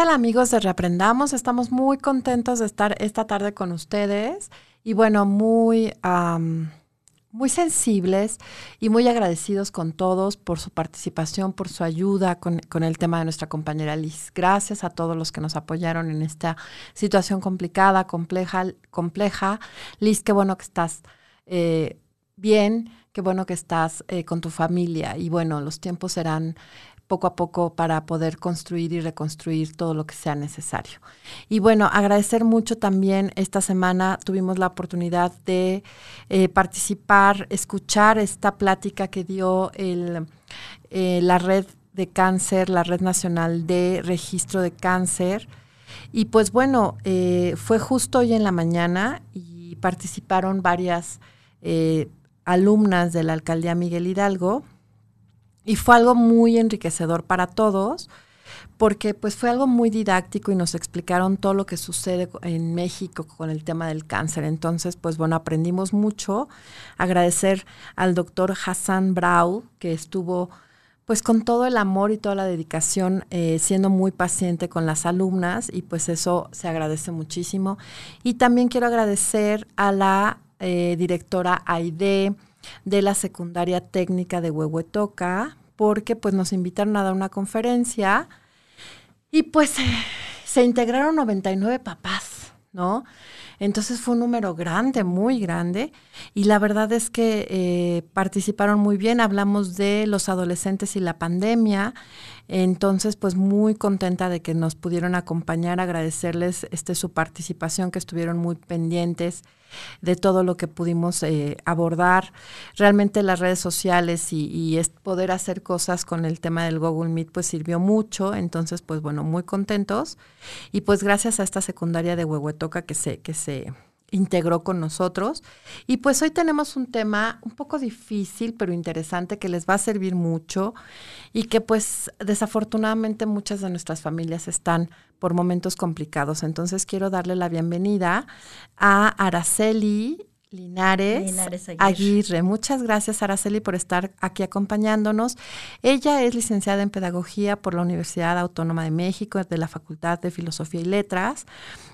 ¿Qué tal amigos de Reaprendamos? Estamos muy contentos de estar esta tarde con ustedes y bueno, muy, muy sensibles y muy agradecidos con todos por su participación, por su ayuda con, con, el tema de nuestra compañera Liz. Gracias a todos los que nos apoyaron en esta situación complicada, compleja. compleja. Liz, qué bueno que estás eh, bien, qué bueno que estás eh, con tu familia y bueno, los tiempos serán poco a poco para poder construir y reconstruir todo lo que sea necesario. Y bueno, agradecer mucho también esta semana tuvimos la oportunidad de eh, participar, escuchar esta plática que dio el, eh, la red de cáncer, la red nacional de registro de cáncer. Y pues bueno, eh, fue justo hoy en la mañana y participaron varias alumnas de la alcaldía Miguel Hidalgo y fue algo muy enriquecedor para todos, porque pues fue algo muy didáctico y nos explicaron todo lo que sucede en México con el tema del cáncer. Entonces, pues bueno, aprendimos mucho. Agradecer al doctor Hassan Brau, que estuvo pues con todo el amor y toda la dedicación, eh, siendo muy paciente con las alumnas y pues eso se agradece muchísimo. Y también quiero agradecer a la eh, directora Aide, de la secundaria técnica de Huehuetoca, porque pues nos invitaron a dar una conferencia y pues se integraron 99 papás, ¿no? Entonces fue un número grande, muy grande, y la verdad es que eh, participaron muy bien. Hablamos de los adolescentes y la pandemia, entonces, pues muy contenta de que nos pudieron acompañar, agradecerles este, su participación, que estuvieron muy pendientes de todo lo que pudimos eh, abordar. Realmente las redes sociales y, y poder hacer cosas con el tema del Google Meet, pues sirvió mucho. Entonces, pues bueno, muy contentos. Y pues gracias a esta secundaria de Huehuetoca que se, que se integró con nosotros. Y pues hoy tenemos un tema un poco difícil, pero interesante, que les va a servir mucho y que pues desafortunadamente muchas de nuestras familias están por momentos complicados. Entonces quiero darle la bienvenida a Araceli Linares, Aguirre. Muchas gracias, Araceli, por estar aquí acompañándonos. Ella es licenciada en Pedagogía por la Universidad Autónoma de México, de la Facultad de Filosofía y Letras.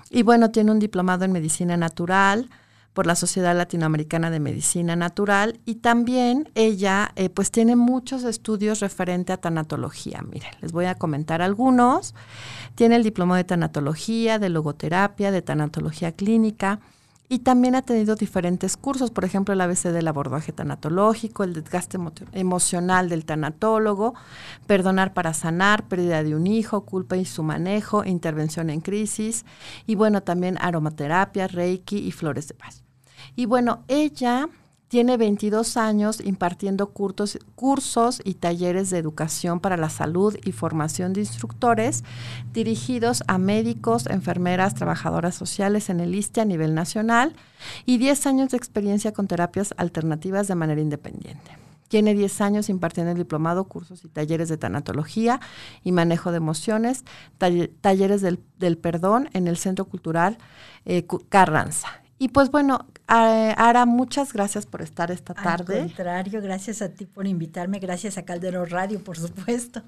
Y bueno, tiene un diplomado en Medicina Natural por la Sociedad Latinoamericana de Medicina Natural y también ella eh, pues tiene muchos estudios referente a tanatología. Miren, les voy a comentar algunos. Tiene el diploma de tanatología, de logoterapia, de tanatología clínica y también ha tenido diferentes cursos, por ejemplo, el ABC del abordaje tanatológico, el desgaste emocional del tanatólogo, perdonar para sanar, pérdida de un hijo, culpa y su manejo, intervención en crisis, y bueno, también aromaterapia, reiki y flores de paz. Y bueno, ella tiene 22 años impartiendo cursos, y talleres de educación para la salud y formación de instructores dirigidos a médicos, enfermeras, trabajadoras sociales en el ISTE a nivel nacional y 10 años de experiencia con terapias alternativas de manera independiente. Tiene 10 años impartiendo el diplomado, cursos y talleres de tanatología y manejo de emociones, talleres del, perdón en el Centro Cultural eh, Carranza. Y pues bueno, Ara, muchas gracias por estar esta tarde. Al contrario, gracias a ti por invitarme, gracias a Caldero Radio, por supuesto.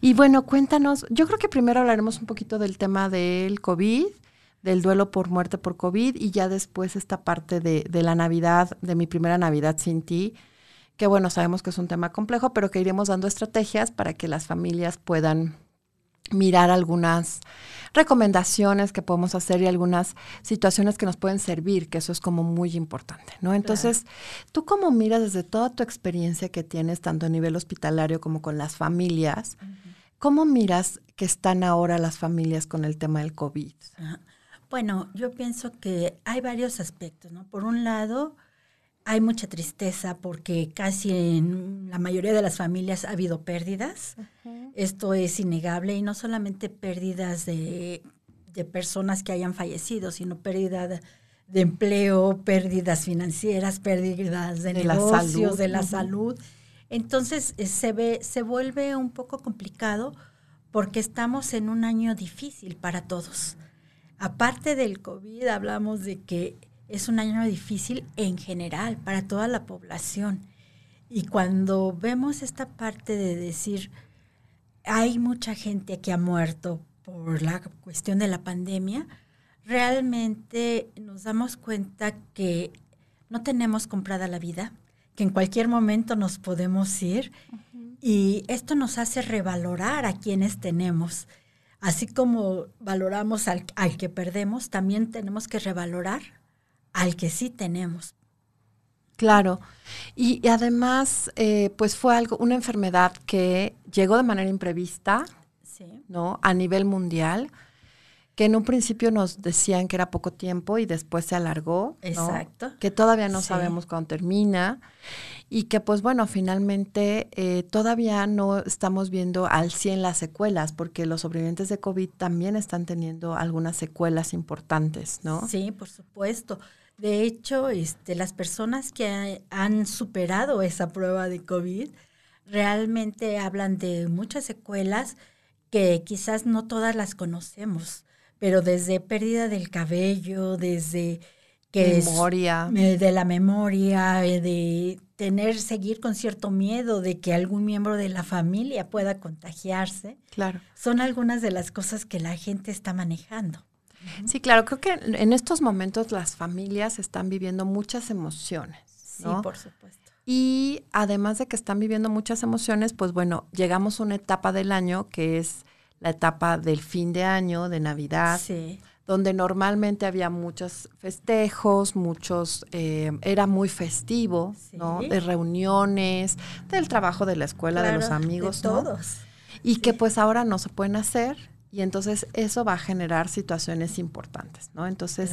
Y bueno, cuéntanos, yo creo que primero hablaremos un poquito del tema del COVID, del duelo por muerte por COVID y ya después esta parte de, de la Navidad, de mi primera Navidad sin ti, que bueno, sabemos que es un tema complejo, pero que iremos dando estrategias para que las familias puedan mirar algunas recomendaciones que podemos hacer y algunas situaciones que nos pueden servir, que eso es como muy importante, ¿no? Entonces, tú cómo miras desde toda tu experiencia que tienes, tanto a nivel hospitalario como con las familias, ¿cómo miras que están ahora las familias con el tema del COVID? Bueno, yo pienso que hay varios aspectos, ¿no? Por un lado, hay mucha tristeza porque casi en la mayoría de las familias ha habido pérdidas. Esto es innegable y no solamente pérdidas de, personas que hayan fallecido, sino pérdida de, empleo, pérdidas financieras, pérdidas de, negocios, de la salud. Entonces eh, se ve, se vuelve un poco complicado porque estamos en un año difícil para todos. Aparte del COVID, hablamos de que es un año difícil en general para toda la población. Y cuando vemos esta parte de decir, hay mucha gente que ha muerto por la cuestión de la pandemia, realmente nos damos cuenta que no tenemos comprada la vida, que en cualquier momento nos podemos ir y esto nos hace revalorar a quienes tenemos. Así como valoramos al, al, que perdemos, también tenemos que revalorar al que sí tenemos. Claro. Y, además, eh, pues fue algo, una enfermedad que llegó de manera imprevista, ¿no? A nivel mundial que en un principio nos decían que era poco tiempo y después se alargó. Exacto. Que todavía no sabemos cuándo termina y que pues bueno, finalmente eh, todavía no estamos viendo al 100 las secuelas porque los sobrevivientes de COVID también están teniendo algunas secuelas importantes, ¿no? Sí, por supuesto. De hecho, este, las personas que han superado esa prueba de COVID realmente hablan de muchas secuelas que quizás no todas las conocemos pero desde pérdida del cabello, desde que memoria. De la memoria, eh, de tener, seguir con cierto miedo de que algún miembro de la familia pueda contagiarse. Claro. Son algunas de las cosas que la gente está manejando. Sí, claro, creo que en estos momentos las familias están viviendo muchas emociones. Sí, por supuesto. Y además de que están viviendo muchas emociones, pues bueno, llegamos a una etapa del año que es la etapa del fin de año, de Navidad, donde normalmente había muchos festejos, muchos, eh, era muy festivo, ¿no? De reuniones, del trabajo de la escuela, de los amigos, de todos. Y que pues ahora no se pueden hacer y entonces eso va a generar situaciones importantes, ¿no? Entonces,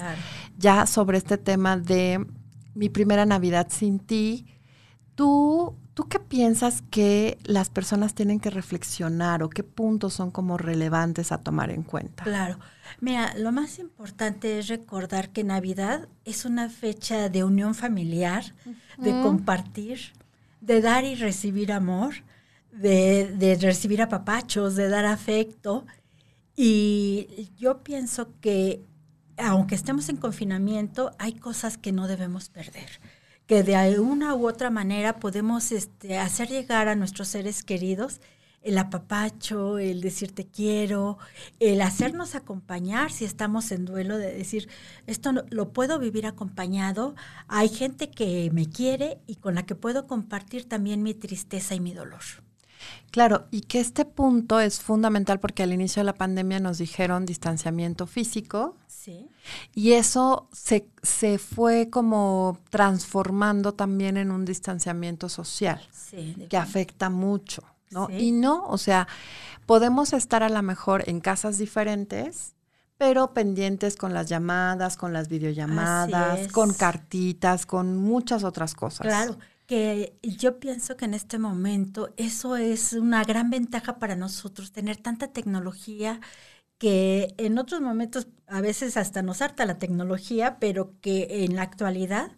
ya sobre este tema de mi primera Navidad sin ti, tú ¿Tú qué piensas que las personas tienen que reflexionar o qué puntos son como relevantes a tomar en cuenta? Claro. Mira, lo más importante es recordar que Navidad es una fecha de unión familiar, de compartir, de dar y recibir amor, de, de recibir apapachos, de dar afecto. Y yo pienso que aunque estemos en confinamiento, hay cosas que no debemos perder que de una u otra manera podemos este, hacer llegar a nuestros seres queridos el apapacho, el decir te quiero, el hacernos acompañar si estamos en duelo, de decir, esto lo puedo vivir acompañado, hay gente que me quiere y con la que puedo compartir también mi tristeza y mi dolor. Claro, y que este punto es fundamental porque al inicio de la pandemia nos dijeron distanciamiento físico. Sí. Y eso se, se fue como transformando también en un distanciamiento social que afecta mucho, ¿no? Y no, o sea, podemos estar a lo mejor en casas diferentes, pero pendientes con las llamadas, con las videollamadas, con cartitas, con muchas otras cosas. Claro, que yo pienso que en este momento eso es una gran ventaja para nosotros, tener tanta tecnología que en otros momentos a veces hasta nos harta la tecnología, pero que en la actualidad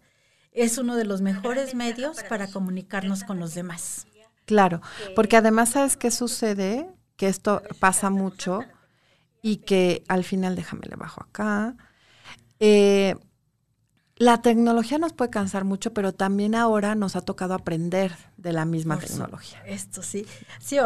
es uno de los mejores medios para comunicarnos con los demás. Claro, porque además sabes qué sucede, que esto pasa mucho y que al final, déjame le bajo acá, eh, la tecnología nos puede cansar mucho, pero también ahora nos ha tocado aprender de la misma tecnología. Esto sí. Sí,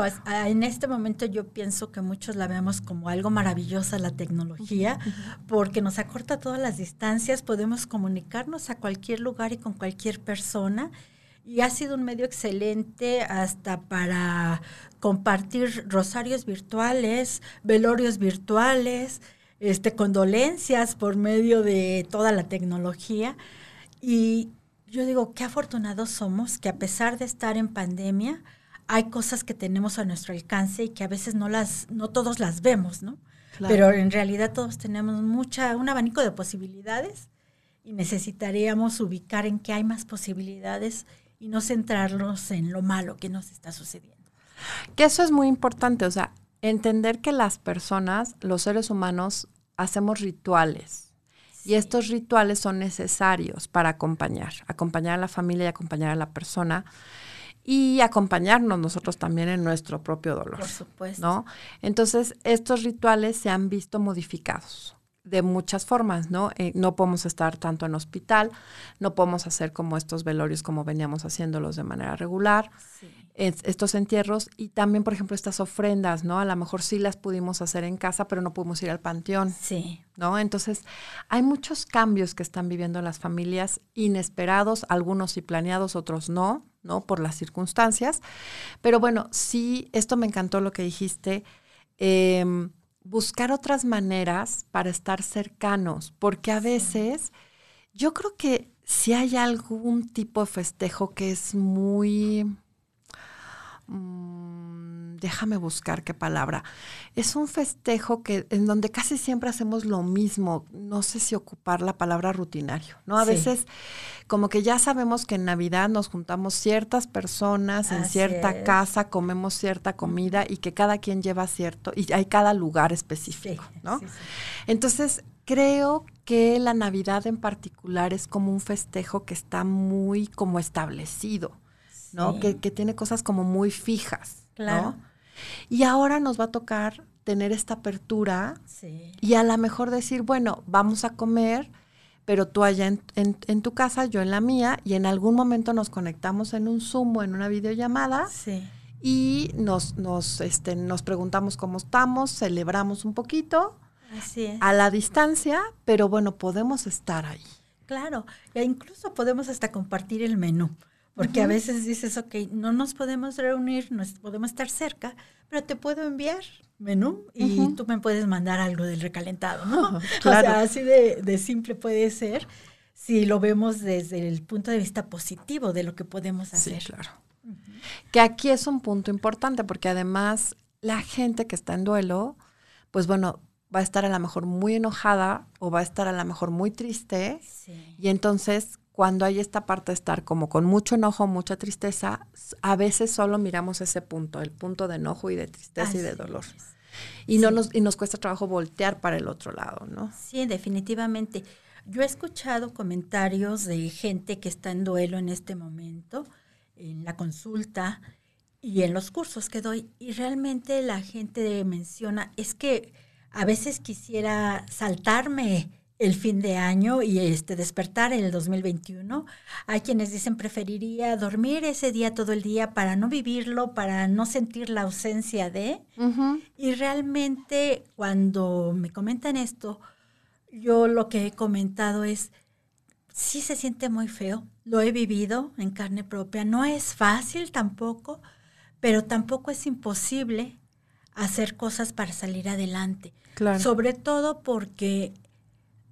en este momento yo pienso que muchos la vemos como algo maravillosa la tecnología, porque nos acorta todas las distancias, podemos comunicarnos a cualquier lugar y con cualquier persona. Y ha sido un medio excelente hasta para compartir rosarios virtuales, velorios virtuales, este, condolencias por medio de toda la tecnología. Y yo digo, qué afortunados somos que a pesar de estar en pandemia, hay cosas que tenemos a nuestro alcance y que a veces no las, no todos las vemos, ¿no? Pero en realidad todos tenemos mucha, un abanico de posibilidades y necesitaríamos ubicar en qué hay más posibilidades y no centrarnos en lo malo que nos está sucediendo. Que eso es muy importante, o sea, entender que las personas, los seres humanos, hacemos rituales. Y estos rituales son necesarios para acompañar, acompañar a la familia y acompañar a la persona y acompañarnos nosotros también en nuestro propio dolor. Por supuesto. ¿no? Entonces, estos rituales se han visto modificados de muchas formas, ¿no? Eh, no podemos estar tanto en hospital, no podemos hacer como estos velorios como veníamos haciéndolos de manera regular. Estos entierros y también, por ejemplo, estas ofrendas, ¿no? A lo mejor sí las pudimos hacer en casa, pero no pudimos ir al panteón. Sí. ¿No? Entonces, hay muchos cambios que están viviendo las familias inesperados, algunos sí planeados, otros no, ¿no? Por las circunstancias. Pero bueno, sí, esto me encantó lo que dijiste. Em, buscar otras maneras para estar cercanos, porque a veces yo creo que si hay algún tipo de festejo que es muy Mm, déjame buscar qué palabra. Es un festejo que en donde casi siempre hacemos lo mismo. No sé si ocupar la palabra rutinario, ¿no? A veces como que ya sabemos que en Navidad nos juntamos ciertas personas en cierta casa, comemos cierta comida y que cada quien lleva cierto y hay cada lugar específico, ¿no? Entonces, creo que la Navidad en particular es como un festejo que está muy como establecido. ¿No? Que, tiene cosas como muy fijas, claro. Y ahora nos va a tocar tener esta apertura y a lo mejor decir, bueno, vamos a comer, pero tú allá en, tu casa, yo en la mía, y en algún momento nos conectamos en un Zoom o en una videollamada. Y nos, nos, este, nos preguntamos cómo estamos, celebramos un poquito a la distancia, pero bueno, podemos estar ahí. Claro, e incluso podemos hasta compartir el menú. Porque a veces dices, ok, no nos podemos reunir, no podemos estar cerca, pero te puedo enviar menú y tú me puedes mandar algo del recalentado, ¿no? Claro. O sea, así de, simple puede ser si lo vemos desde el punto de vista positivo de lo que podemos hacer. Sí, claro. Que aquí es un punto importante porque además la gente que está en duelo, pues bueno, va a estar a lo mejor muy enojada o va a estar a lo mejor muy triste. Sí. Y entonces cuando hay esta parte de estar como con mucho enojo, mucha tristeza, a veces solo miramos ese punto, el punto de enojo y de tristeza y de dolor. Y, no nos, y nos cuesta trabajo voltear para el otro lado, ¿no? Sí, definitivamente. Yo he escuchado comentarios de gente que está en duelo en este momento, en la consulta y en los cursos que doy, y realmente la gente menciona, es que a veces quisiera saltarme el fin de año y este despertar en el 2021. Hay quienes dicen preferiría dormir ese día todo el día para no vivirlo, para no sentir la ausencia de. Y realmente cuando me comentan esto, yo lo que he comentado es, sí se siente muy feo, lo he vivido en carne propia, no es fácil tampoco, pero tampoco es imposible hacer cosas para salir adelante. Sobre todo porque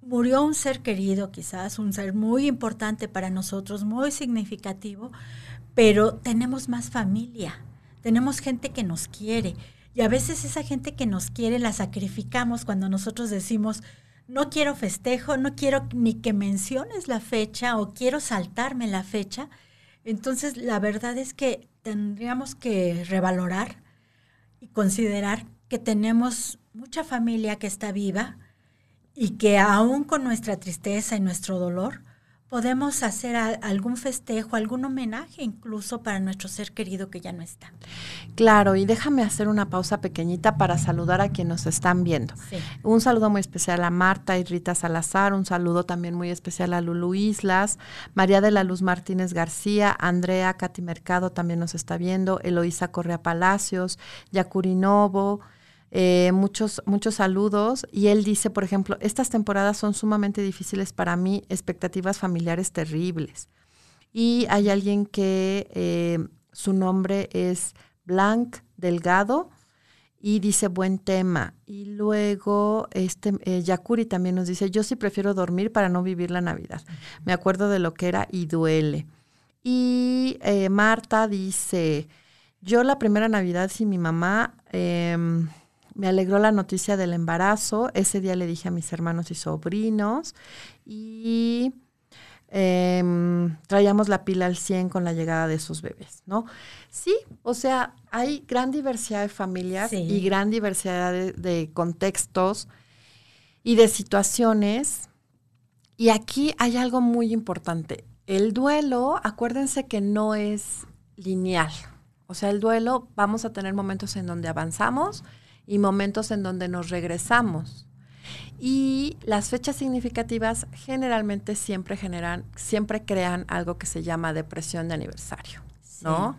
murió un ser querido, quizás un ser muy importante para nosotros, muy significativo, pero tenemos más familia, tenemos gente que nos quiere. Y a veces esa gente que nos quiere la sacrificamos cuando nosotros decimos, no quiero festejo, no quiero ni que menciones la fecha o quiero saltarme la fecha. Entonces, la verdad es que tendríamos que revalorar y considerar que tenemos mucha familia que está viva, y que aún con nuestra tristeza y nuestro dolor, podemos hacer algún festejo, algún homenaje incluso para nuestro ser querido que ya no está. Claro, y déjame hacer una pausa pequeñita para saludar a quienes nos están viendo. Un saludo muy especial a Marta y Rita Salazar, un saludo también muy especial a Lulu Islas, María de la Luz Martínez García, Andrea Cati Mercado también nos está viendo, Eloísa Correa Palacios, Yacuri Novo, eh, muchos, muchos saludos. Y él dice, por ejemplo, estas temporadas son sumamente difíciles para mí, expectativas familiares terribles. Y hay alguien que eh, su nombre es Blanc Delgado y dice buen tema. Y luego este eh, Yakuri también nos dice, yo sí prefiero dormir para no vivir la Navidad. Me acuerdo de lo que era y duele. Y Marta dice, yo la primera Navidad sin mi mamá... Em, me alegró la noticia del embarazo. Ese día le dije a mis hermanos y sobrinos y em, traíamos la pila al 100 con la llegada de sus bebés, ¿no? Sí, o sea, hay gran diversidad de familias y gran diversidad de, contextos y de situaciones. Y aquí hay algo muy importante. El duelo, acuérdense que no es lineal. O sea, el duelo, vamos a tener momentos en donde avanzamos y momentos en donde nos regresamos. Y las fechas significativas generalmente siempre generan, siempre crean algo que se llama depresión de aniversario, ¿no?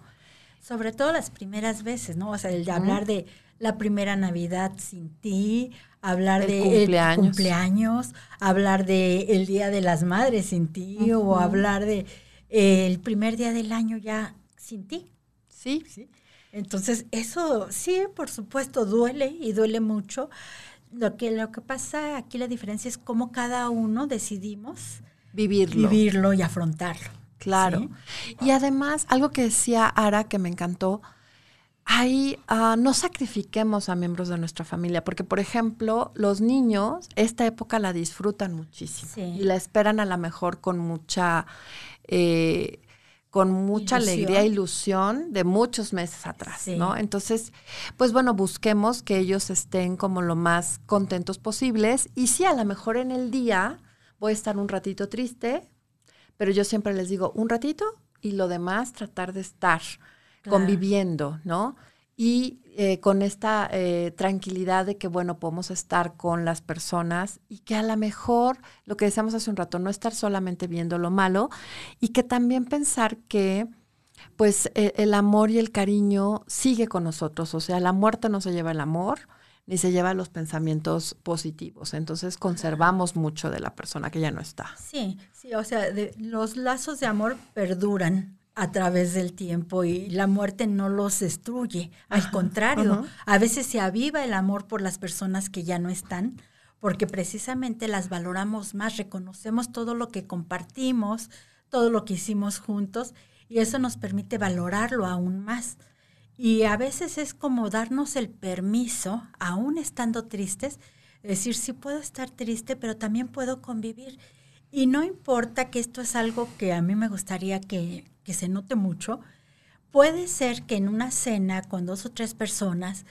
sobre todo las primeras veces, ¿no? O sea, el de hablar de la primera Navidad sin ti, hablar de cumpleaños. cumpleaños, hablar de el Día de las Madres sin ti o hablar de el primer día del año ya sin ti. Sí. ¿Sí? Entonces, eso sí, por supuesto, duele y duele mucho. Lo que, lo que pasa aquí, la diferencia es cómo cada uno decidimos vivirlo, vivirlo y afrontarlo. Claro. Y además, algo que decía Ara que me encantó, ahí uh, no sacrifiquemos a miembros de nuestra familia, porque por ejemplo, los niños esta época la disfrutan muchísimo y la esperan a lo mejor con mucha... Eh, con mucha alegría e ilusión de muchos meses atrás, ¿no? Entonces, pues bueno, busquemos que ellos estén como lo más contentos posibles y sí, a lo mejor en el día voy a estar un ratito triste, pero yo siempre les digo un ratito y lo demás tratar de estar conviviendo, ¿no? Y eh, con esta eh, tranquilidad de que, bueno, podemos estar con las personas y que a lo mejor, lo que decíamos hace un rato, no estar solamente viendo lo malo y que también pensar que, pues, e, el amor y el cariño sigue con nosotros, o sea, la muerte no se lleva el amor, ni se lleva los pensamientos positivos. Entonces conservamos mucho de la persona que ya no está. Sí, sí, o sea, los lazos de amor perduran a través del tiempo y la muerte no los destruye. Al contrario, a veces se aviva el amor por las personas que ya no están, porque precisamente las valoramos más, reconocemos todo lo que compartimos, todo lo que hicimos juntos, y eso nos permite valorarlo aún más. Y a veces es como darnos el permiso, aún estando tristes, decir, sí puedo estar triste, pero también puedo convivir. Y no importa que esto es algo que a mí me gustaría que, que se note mucho, puede ser que en una cena con dos o tres personas,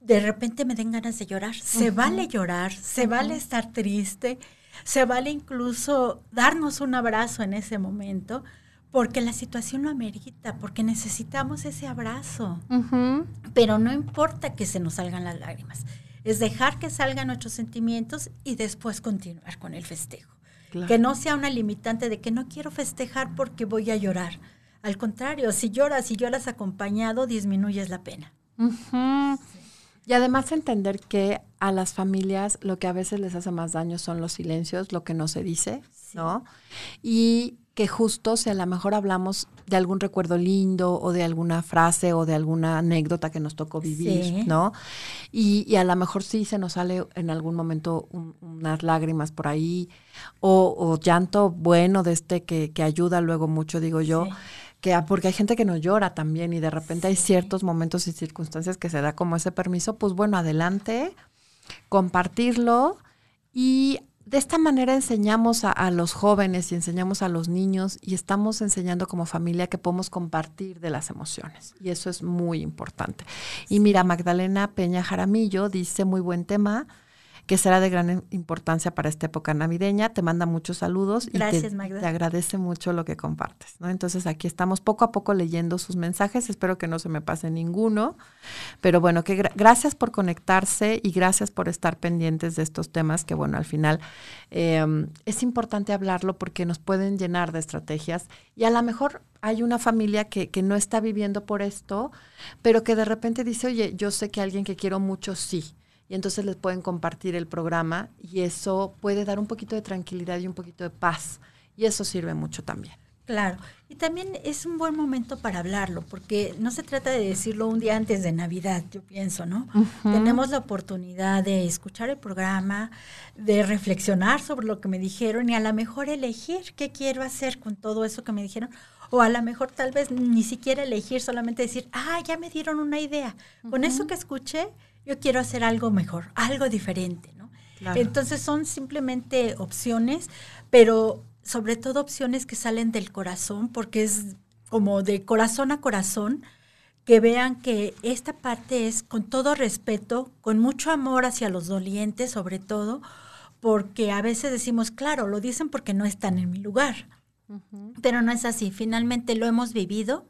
de repente me den ganas de llorar. Se vale llorar, se vale estar triste, se vale incluso darnos un abrazo en ese momento, porque la situación lo amerita, porque necesitamos ese abrazo. Pero no importa que se nos salgan las lágrimas, es dejar que salgan nuestros sentimientos y después continuar con el festejo. Que no sea una limitante de que no quiero festejar porque voy a llorar. Al contrario, si lloras y lloras acompañado, disminuyes la pena. Y además entender que a las familias lo que a veces les hace más daño son los silencios, lo que no se dice, ¿no? Y que justo si a lo mejor hablamos de algún recuerdo lindo o de alguna frase o de alguna anécdota que nos tocó vivir, ¿no? Y, a lo mejor sí se nos sale en algún momento unas lágrimas por ahí o, llanto bueno de este que, que, ayuda luego mucho, digo yo. Que, porque hay gente que no llora también y de repente hay ciertos momentos y circunstancias que se da como ese permiso, pues bueno, adelante, compartirlo y de esta manera enseñamos a, los jóvenes y enseñamos a los niños y estamos enseñando como familia que podemos compartir de las emociones. Y eso es muy importante. Y mira, Magdalena Peña Jaramillo dice muy buen tema que será de gran importancia para esta época navideña. Te manda muchos saludos y te, te, agradece mucho lo que compartes. ¿no? Entonces aquí estamos poco a poco leyendo sus mensajes. Espero que no se me pase ninguno. Pero bueno, que gracias por conectarse y gracias por estar pendientes de estos temas que bueno, al final em, es importante hablarlo porque nos pueden llenar de estrategias y a lo mejor hay una familia que, que no está viviendo por esto, pero que de repente dice, oye, yo sé que alguien que quiero mucho sí y entonces les pueden compartir el programa y eso puede dar un poquito de tranquilidad y un poquito de paz y eso sirve mucho también. Claro, y también es un buen momento para hablarlo, porque no se trata de decirlo un día antes de Navidad, yo pienso, ¿no? Tenemos la oportunidad de escuchar el programa, de reflexionar sobre lo que me dijeron y a lo mejor elegir qué quiero hacer con todo eso que me dijeron, o a lo mejor tal vez ni siquiera elegir, solamente decir, ah, ya me dieron una idea. Con eso que escuché, yo quiero hacer algo mejor, algo diferente, ¿no? Entonces son simplemente opciones, pero sobre todo opciones que salen del corazón, porque es como de corazón a corazón, que vean que esta parte es con todo respeto, con mucho amor hacia los dolientes sobre todo, porque a veces decimos, claro, lo dicen porque no están en mi lugar, pero no es así, finalmente lo hemos vivido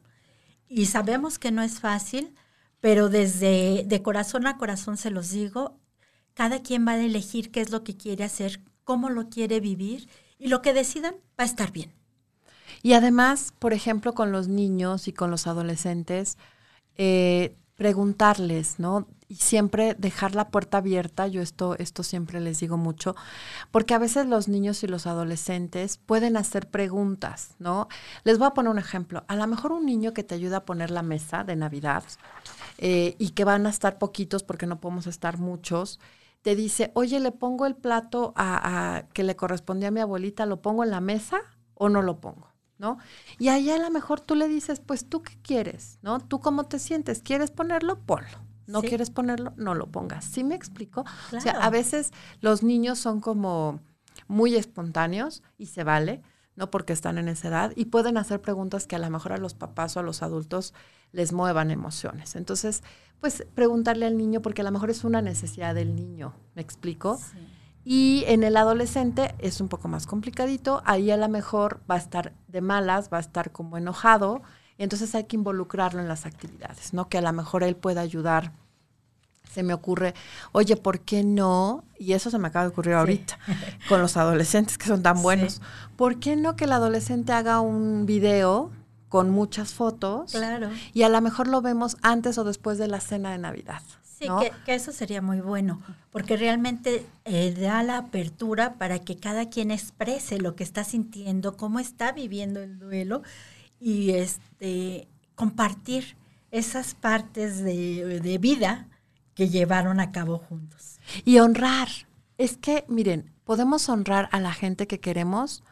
y sabemos que no es fácil, pero desde de corazón a corazón se los digo, cada quien va a elegir qué es lo que quiere hacer, cómo lo quiere vivir y lo que decidan va a estar bien. Y además, por ejemplo, con los niños y con los adolescentes, eh, preguntarles, ¿no? Y siempre dejar la puerta abierta, yo esto, esto siempre les digo mucho, porque a veces los niños y los adolescentes pueden hacer preguntas, ¿no? Les voy a poner un ejemplo. A lo mejor un niño que te ayuda a poner la mesa de Navidad eh, y que van a estar poquitos porque no podemos estar muchos, te dice, oye, le pongo el plato a, que le correspondía a mi abuelita, ¿lo pongo en la mesa o no lo pongo? ¿No? Y ahí a lo mejor tú le dices, pues tú qué quieres, ¿no? ¿Tú cómo te sientes? ¿Quieres ponerlo? Ponlo. ¿No quieres ponerlo? No lo pongas. ¿Sí me explico? O sea, a veces los niños son como muy espontáneos y se vale, ¿no? Porque están en esa edad y pueden hacer preguntas que a lo mejor a los papás o a los adultos les muevan emociones. Entonces, pues preguntarle al niño, porque a lo mejor es una necesidad del niño, ¿me explico? Y en el adolescente es un poco más complicadito, ahí a lo mejor va a estar de malas, va a estar como enojado, y entonces hay que involucrarlo en las actividades, ¿no? Que a lo mejor él pueda ayudar. Se me ocurre, oye, ¿por qué no? Y eso se me acaba de ocurrir ahorita, con los adolescentes que son tan buenos. ¿Por qué no que el adolescente haga un video con muchas fotos. Claro. Y a lo mejor lo vemos antes o después de la cena de Navidad. Sí, que, eso sería muy bueno, porque realmente eh, da la apertura para que cada quien exprese lo que está sintiendo, cómo está viviendo el duelo y este compartir esas partes de, de vida que llevaron a cabo juntos. Y honrar. Es que, miren, podemos honrar a la gente que queremos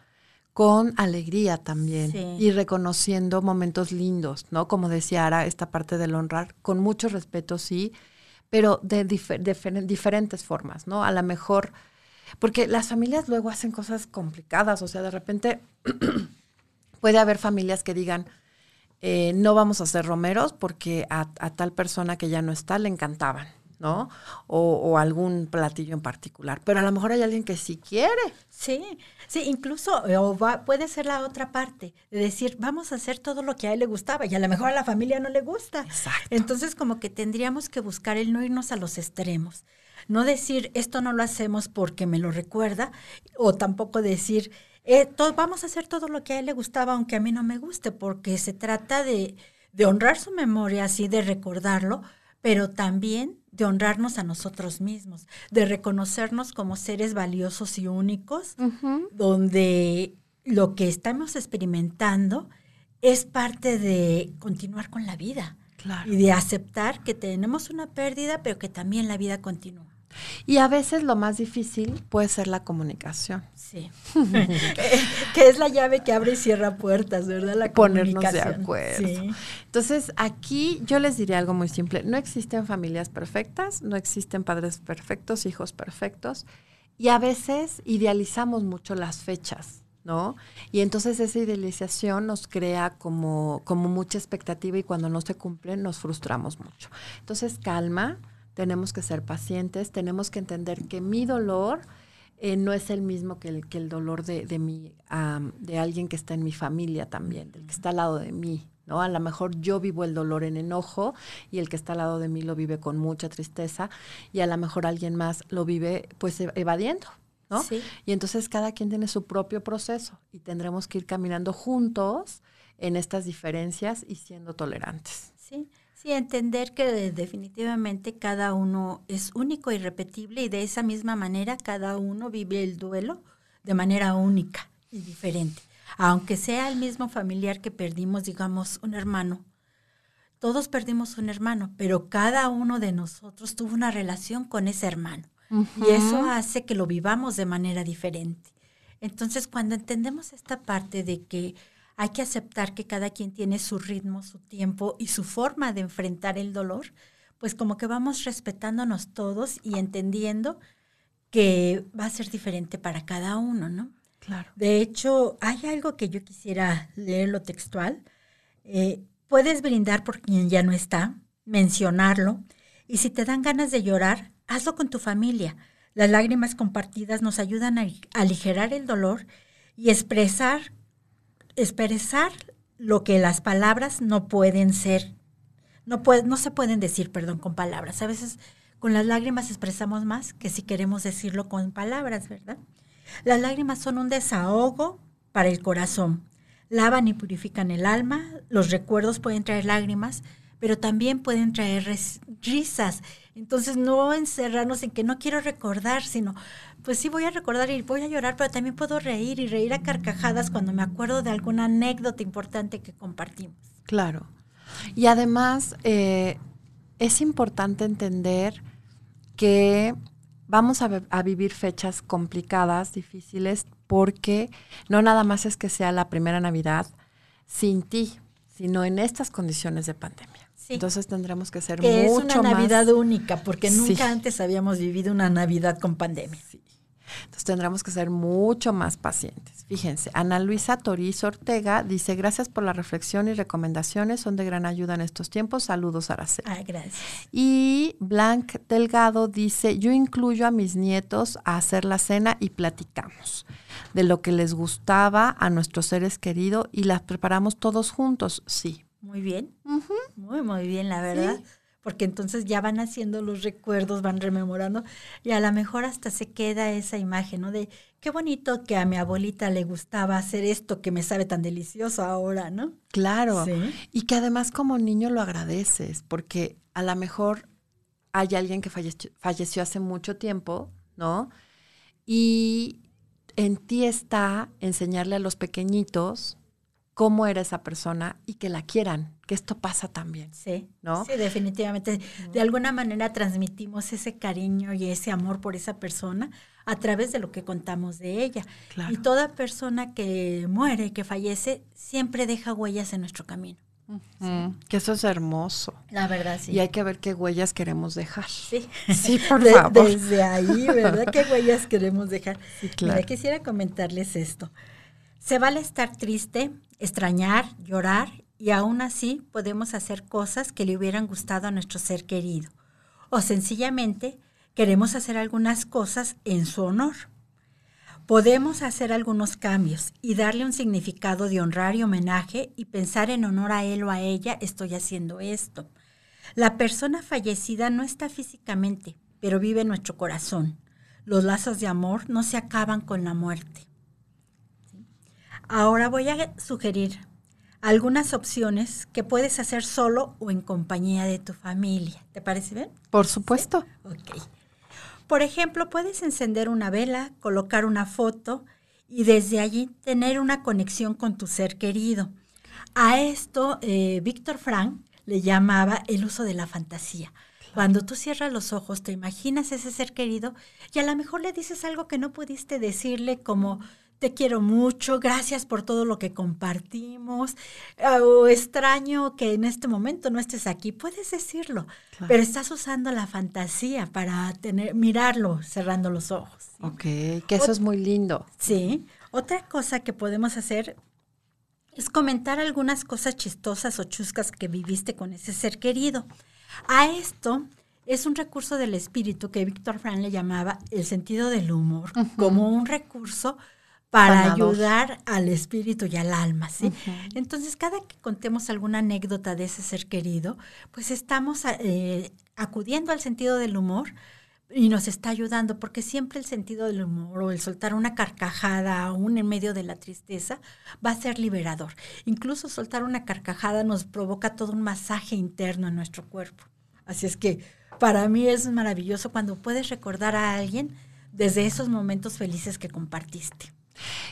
con alegría también y reconociendo momentos lindos, ¿no? Como decía Ara, esta parte del honrar, con mucho respeto, sí, pero de diferentes formas, ¿no? A lo mejor, porque las familias luego hacen cosas complicadas, o sea, de repente puede haber familias que digan, eh, no vamos a hacer romeros porque a, a tal persona que ya no está le encantaban. ¿No? O, algún platillo en particular. Pero a lo mejor hay alguien que sí quiere. Sí, sí, incluso eh, o puede ser la otra parte, de decir, vamos a hacer todo lo que a él le gustaba y a lo mejor a la familia no le gusta. Exacto. Entonces como que tendríamos que buscar el no irnos a los extremos. No decir, esto no lo hacemos porque me lo recuerda, o tampoco decir, eh, vamos a hacer todo lo que a él le gustaba aunque a mí no me guste, porque se trata de, de honrar su memoria, así de recordarlo, pero también de honrarnos a nosotros mismos, de reconocernos como seres valiosos y únicos, donde lo que estamos experimentando es parte de continuar con la vida y de aceptar que tenemos una pérdida, pero que también la vida continúa. Y a veces lo más difícil puede ser la comunicación. Sí. que es la llave que abre y cierra puertas, ¿verdad? La Ponernos de acuerdo. Entonces, aquí yo les diré algo muy simple. No existen familias perfectas, no existen padres perfectos, hijos perfectos. Y a veces idealizamos mucho las fechas, ¿no? Y entonces esa idealización nos crea como, como mucha expectativa y cuando no se cumplen nos frustramos mucho. Entonces, calma, tenemos que ser pacientes, tenemos que entender que mi dolor eh, no es el mismo que el, que el dolor de, de, mi, de alguien que está en mi familia también, del que está al lado de mí. ¿no? A lo mejor yo vivo el dolor en enojo y el que está al lado de mí lo vive con mucha tristeza y a lo mejor alguien más lo vive pues e, evadiendo. ¿no? Y entonces cada quien tiene su propio proceso y tendremos que ir caminando juntos en estas diferencias y siendo tolerantes. Sí. Sí, entender que definitivamente cada uno es único y repetible y de esa misma manera cada uno vive el duelo de manera única y diferente. Aunque sea el mismo familiar que perdimos, digamos, un hermano, todos perdimos un hermano, pero cada uno de nosotros tuvo una relación con ese hermano. Y eso hace que lo vivamos de manera diferente. Entonces, cuando entendemos esta parte de que hay que aceptar que cada quien tiene su ritmo, su tiempo y su forma de enfrentar el dolor, pues como que vamos respetándonos todos y entendiendo que va a ser diferente para cada uno, ¿no? Claro. De hecho, hay algo que yo quisiera leerlo textual. Eh, puedes brindar por quien ya no está, mencionarlo, y si te dan ganas de llorar, hazlo con tu familia. Las lágrimas compartidas nos ayudan a aligerar el dolor y expresar expresar lo que las palabras no pueden ser, no, no se pueden decir, perdón, con palabras. A veces con las lágrimas expresamos más que si queremos decirlo con palabras, ¿verdad? Las lágrimas son un desahogo para el corazón. lavan y purifican el alma, los recuerdos pueden traer lágrimas, pero también pueden traer risas. Entonces no encerrarnos en que no quiero recordar, sino pues sí voy a recordar y voy a llorar, pero también puedo reír y reír a carcajadas cuando me acuerdo de alguna anécdota importante que compartimos. Claro. Y además eh, es importante entender que vamos a, vivir fechas complicadas, difíciles, porque no nada más es que sea la primera Navidad sin ti, sino en estas condiciones de pandemia. Entonces tendremos que ser que mucho es una Navidad única, porque nunca antes habíamos vivido una Navidad con pandemia. Entonces tendremos que ser mucho más pacientes. Fíjense, Ana Luisa Toriz Ortega dice, gracias por la reflexión y recomendaciones, son de gran ayuda en estos tiempos. Saludos, Araceli. Ah, gracias. Y Blanc Delgado dice, yo incluyo a mis nietos a hacer la cena y platicamos de lo que les gustaba a nuestros seres queridos y las preparamos todos juntos. Sí. Muy bien. Muy, muy bien, la verdad porque entonces ya van haciendo los recuerdos, van rememorando y a lo mejor hasta se queda esa imagen, ¿no? De qué bonito que a mi abuelita le gustaba hacer esto que me sabe tan delicioso ahora, ¿no? Claro. Y que además como niño lo agradeces, porque a lo mejor hay alguien que falleció, falleció hace mucho tiempo, ¿no? Y en ti está enseñarle a los pequeñitos cómo era esa persona y que la quieran, que esto pasa también. Sí, ¿no? Sí, definitivamente. De alguna manera transmitimos ese cariño y ese amor por esa persona a través de lo que contamos de ella. Y toda persona que muere, que fallece, siempre deja huellas en nuestro camino. Que eso es hermoso. La verdad, sí. Y hay que ver qué huellas queremos dejar. Sí. Sí, por favor. Desde ahí, ¿verdad? ¿Qué huellas queremos dejar? Sí, claro. quisiera comentarles esto. Se vale estar triste, extrañar, llorar y aún así podemos hacer cosas que le hubieran gustado a nuestro ser querido. O sencillamente queremos hacer algunas cosas en su honor. Podemos hacer algunos cambios y darle un significado de honrar y homenaje y pensar en honor a él o a ella estoy haciendo esto. La persona fallecida no está físicamente, pero vive en nuestro corazón. Los lazos de amor no se acaban con la muerte. Ahora voy a sugerir algunas opciones que puedes hacer solo o en compañía de tu familia. ¿Te parece bien? Por supuesto. Ok. Por ejemplo, puedes encender una vela, colocar una foto y desde allí tener una conexión con tu ser querido. A esto, eh, Víctor Frank le llamaba el uso de la fantasía. Cuando tú cierras los ojos, te imaginas ese ser querido y a lo mejor le dices algo que no pudiste decirle como te quiero mucho, gracias por todo lo que compartimos, ah, o extraño que en este momento no estés aquí, puedes decirlo, pero estás usando la fantasía para tener, mirarlo cerrando los ojos. Ok, que eso es muy lindo. Sí, otra cosa que podemos hacer es comentar algunas cosas chistosas o chuscas que viviste con ese ser querido. A esto es un recurso del espíritu que Víctor Frank le llamaba el sentido del humor, como un recurso para ayudar al espíritu y al alma, ¿sí? Entonces, cada que contemos alguna anécdota de ese ser querido, pues estamos eh, acudiendo al sentido del humor y nos está ayudando, porque siempre el sentido del humor o el soltar una carcajada aún en medio de la tristeza va a ser liberador. Incluso soltar una carcajada nos provoca todo un masaje interno en nuestro cuerpo. Así es que para mí es maravilloso cuando puedes recordar a alguien desde esos momentos felices que compartiste.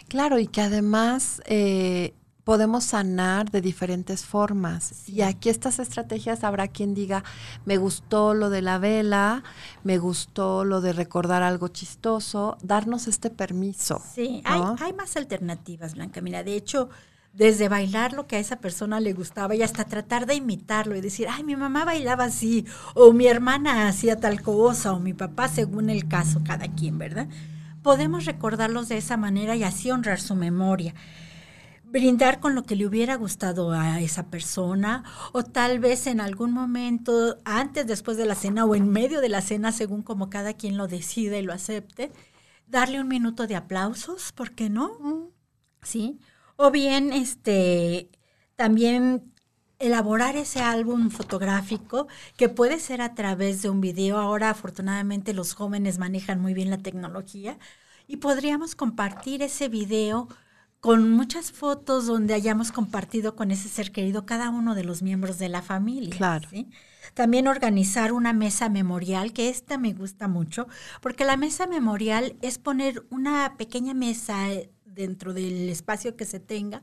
Claro, y que además eh, podemos sanar de diferentes formas. Y aquí estas estrategias habrá quien diga, me gustó lo de la vela, me gustó lo de recordar algo chistoso, darnos este permiso. Sí, hay, hay más alternativas, Blanca. Mira, de hecho, desde bailar lo que a esa persona le gustaba y hasta tratar de imitarlo y decir, ay, mi mamá bailaba así, o mi hermana hacía tal cosa, o mi papá, según el caso, cada quien, ¿verdad? Podemos recordarlos de esa manera y así honrar su memoria. Brindar con lo que le hubiera gustado a esa persona o tal vez en algún momento, antes, después de la cena o en medio de la cena, según como cada quien lo decide y lo acepte, darle un minuto de aplausos, ¿por qué no? ¿Sí? O bien, este, también elaborar ese álbum fotográfico que puede ser a través de un video. Ahora afortunadamente los jóvenes manejan muy bien la tecnología y podríamos compartir ese video con muchas fotos donde hayamos compartido con ese ser querido cada uno de los miembros de la familia. Claro. También organizar una mesa memorial, que esta me gusta mucho, porque la mesa memorial es poner una pequeña mesa eh, dentro del espacio que se tenga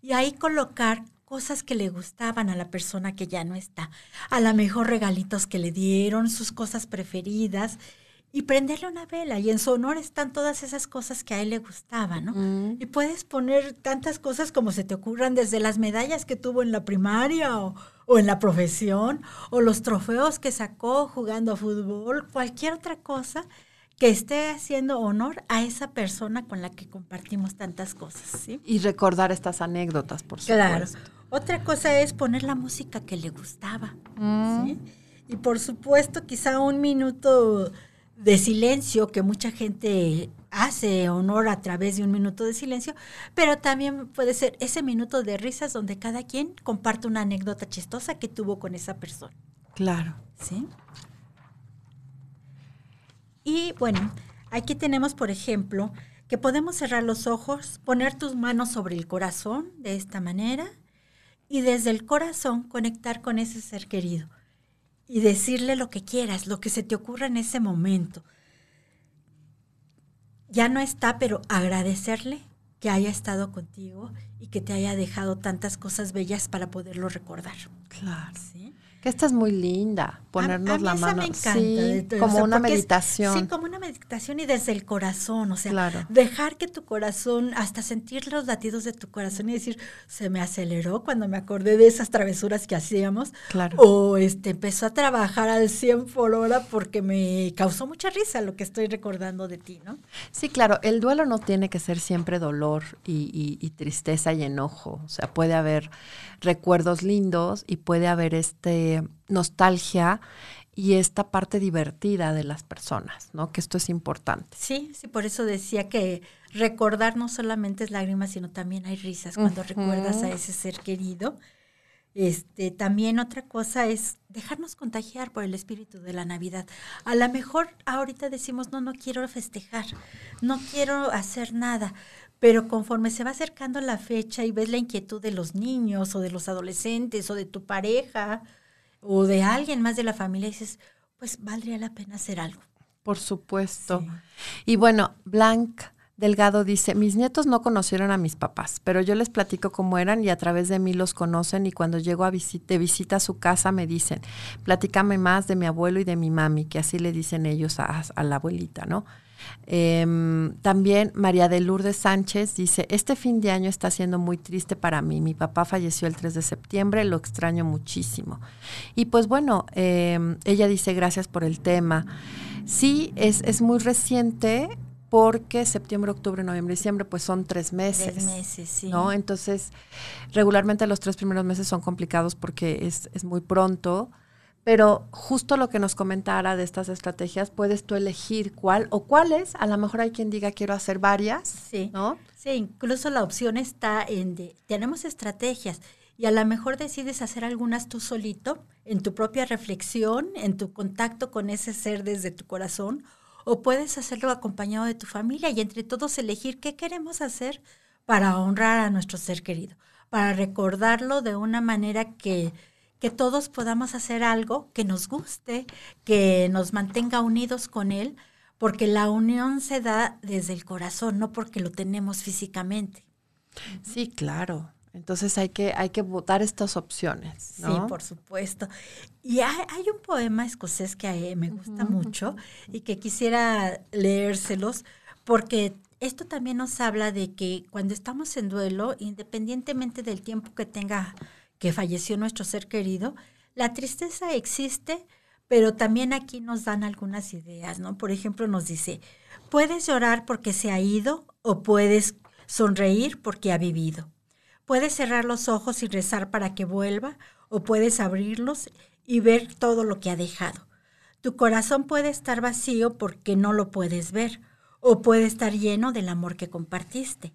y ahí colocar cosas que le gustaban a la persona que ya no está. A lo mejor regalitos que le dieron, sus cosas preferidas y prenderle una vela. Y en su honor están todas esas cosas que a él le gustaban, ¿no? Mm. Y puedes poner tantas cosas como se te ocurran, desde las medallas que tuvo en la primaria o, o en la profesión, o los trofeos que sacó jugando a fútbol, cualquier otra cosa que esté haciendo honor a esa persona con la que compartimos tantas cosas. ¿sí? Y recordar estas anécdotas, por supuesto. Claro. Otra cosa es poner la música que le gustaba. Mm. ¿sí? Y por supuesto, quizá un minuto de silencio que mucha gente hace honor a través de un minuto de silencio, pero también puede ser ese minuto de risas donde cada quien comparte una anécdota chistosa que tuvo con esa persona. Claro. ¿sí? Y bueno, aquí tenemos, por ejemplo, que podemos cerrar los ojos, poner tus manos sobre el corazón de esta manera y desde el corazón conectar con ese ser querido y decirle lo que quieras, lo que se te ocurra en ese momento. Ya no está, pero agradecerle que haya estado contigo y que te haya dejado tantas cosas bellas para poderlo recordar. Claro. ¿sí? Que esta es muy linda, ponernos A- a mí la esa mano. me encanta, sí, todo, como o sea, una es- meditación. sí, como una meditación y desde el corazón, o sea, Claro. dejar que tu corazón, hasta sentir los latidos de tu corazón y decir, se me aceleró cuando me acordé de esas travesuras que hacíamos, Claro. o este empezó a trabajar al 100 por hora porque me causó mucha risa lo que estoy recordando de ti, ¿no? Sí, claro, el duelo no tiene que ser siempre dolor y, y- y tristeza y enojo. O sea, puede haber recuerdos lindos y puede haber este nostalgia y esta parte divertida de las personas, ¿no? Que esto es importante. Sí, sí, por eso decía que recordar no solamente es lágrimas, sino también hay risas cuando recuerdas a ese ser querido. Este, también otra cosa es dejarnos contagiar por el espíritu de la Navidad. A lo mejor ahorita decimos, no, no quiero festejar, no quiero hacer nada, pero conforme se va acercando la fecha y ves la inquietud de los niños o de los adolescentes o de tu pareja o de alguien más de la familia, dices, pues valdría la pena hacer algo. Por supuesto. Sí. Y bueno, Blanc Delgado dice, mis nietos no conocieron a mis papás, pero yo les platico cómo eran y a través de mí los conocen y cuando llego a visi- de visita a su casa me dicen, platícame más de mi abuelo y de mi mami, que así le dicen ellos a, a la abuelita, ¿no? Em, también María de Lourdes Sánchez dice, este fin de año está siendo muy triste para mí. Mi papá falleció el 3 de septiembre, lo extraño muchísimo. Y pues bueno, em, ella dice, gracias por el tema. Sí, es, es muy reciente porque septiembre, octubre, noviembre, diciembre, pues son tres meses. Tres meses, sí. ¿no? Entonces, regularmente los tres primeros meses son complicados porque es, es muy pronto, pero justo lo que nos comentara de estas estrategias, puedes tú elegir cuál o cuáles. A lo mejor hay quien diga quiero hacer varias, Sí. ¿no? Sí, incluso la opción está en de, tenemos estrategias y a lo mejor decides hacer algunas tú solito, en tu propia reflexión, en tu contacto con ese ser desde tu corazón, o puedes hacerlo acompañado de tu familia y entre todos elegir qué queremos hacer para honrar a nuestro ser querido, para recordarlo de una manera que, que todos podamos hacer algo que nos guste, que nos mantenga unidos con él, porque la unión se da desde el corazón, no porque lo tenemos físicamente. Sí, claro. Entonces hay que, hay que votar estas opciones, ¿no? Sí, por supuesto. Y hay, hay un poema escocés que me gusta mucho y que quisiera leérselos porque esto también nos habla de que cuando estamos en duelo, independientemente del tiempo que tenga falleció nuestro ser querido, la tristeza existe, pero también aquí nos dan algunas ideas, ¿no? Por ejemplo, nos dice, puedes llorar porque se ha ido o puedes sonreír porque ha vivido. Puedes cerrar los ojos y rezar para que vuelva o puedes abrirlos y ver todo lo que ha dejado. Tu corazón puede estar vacío porque no lo puedes ver o puede estar lleno del amor que compartiste.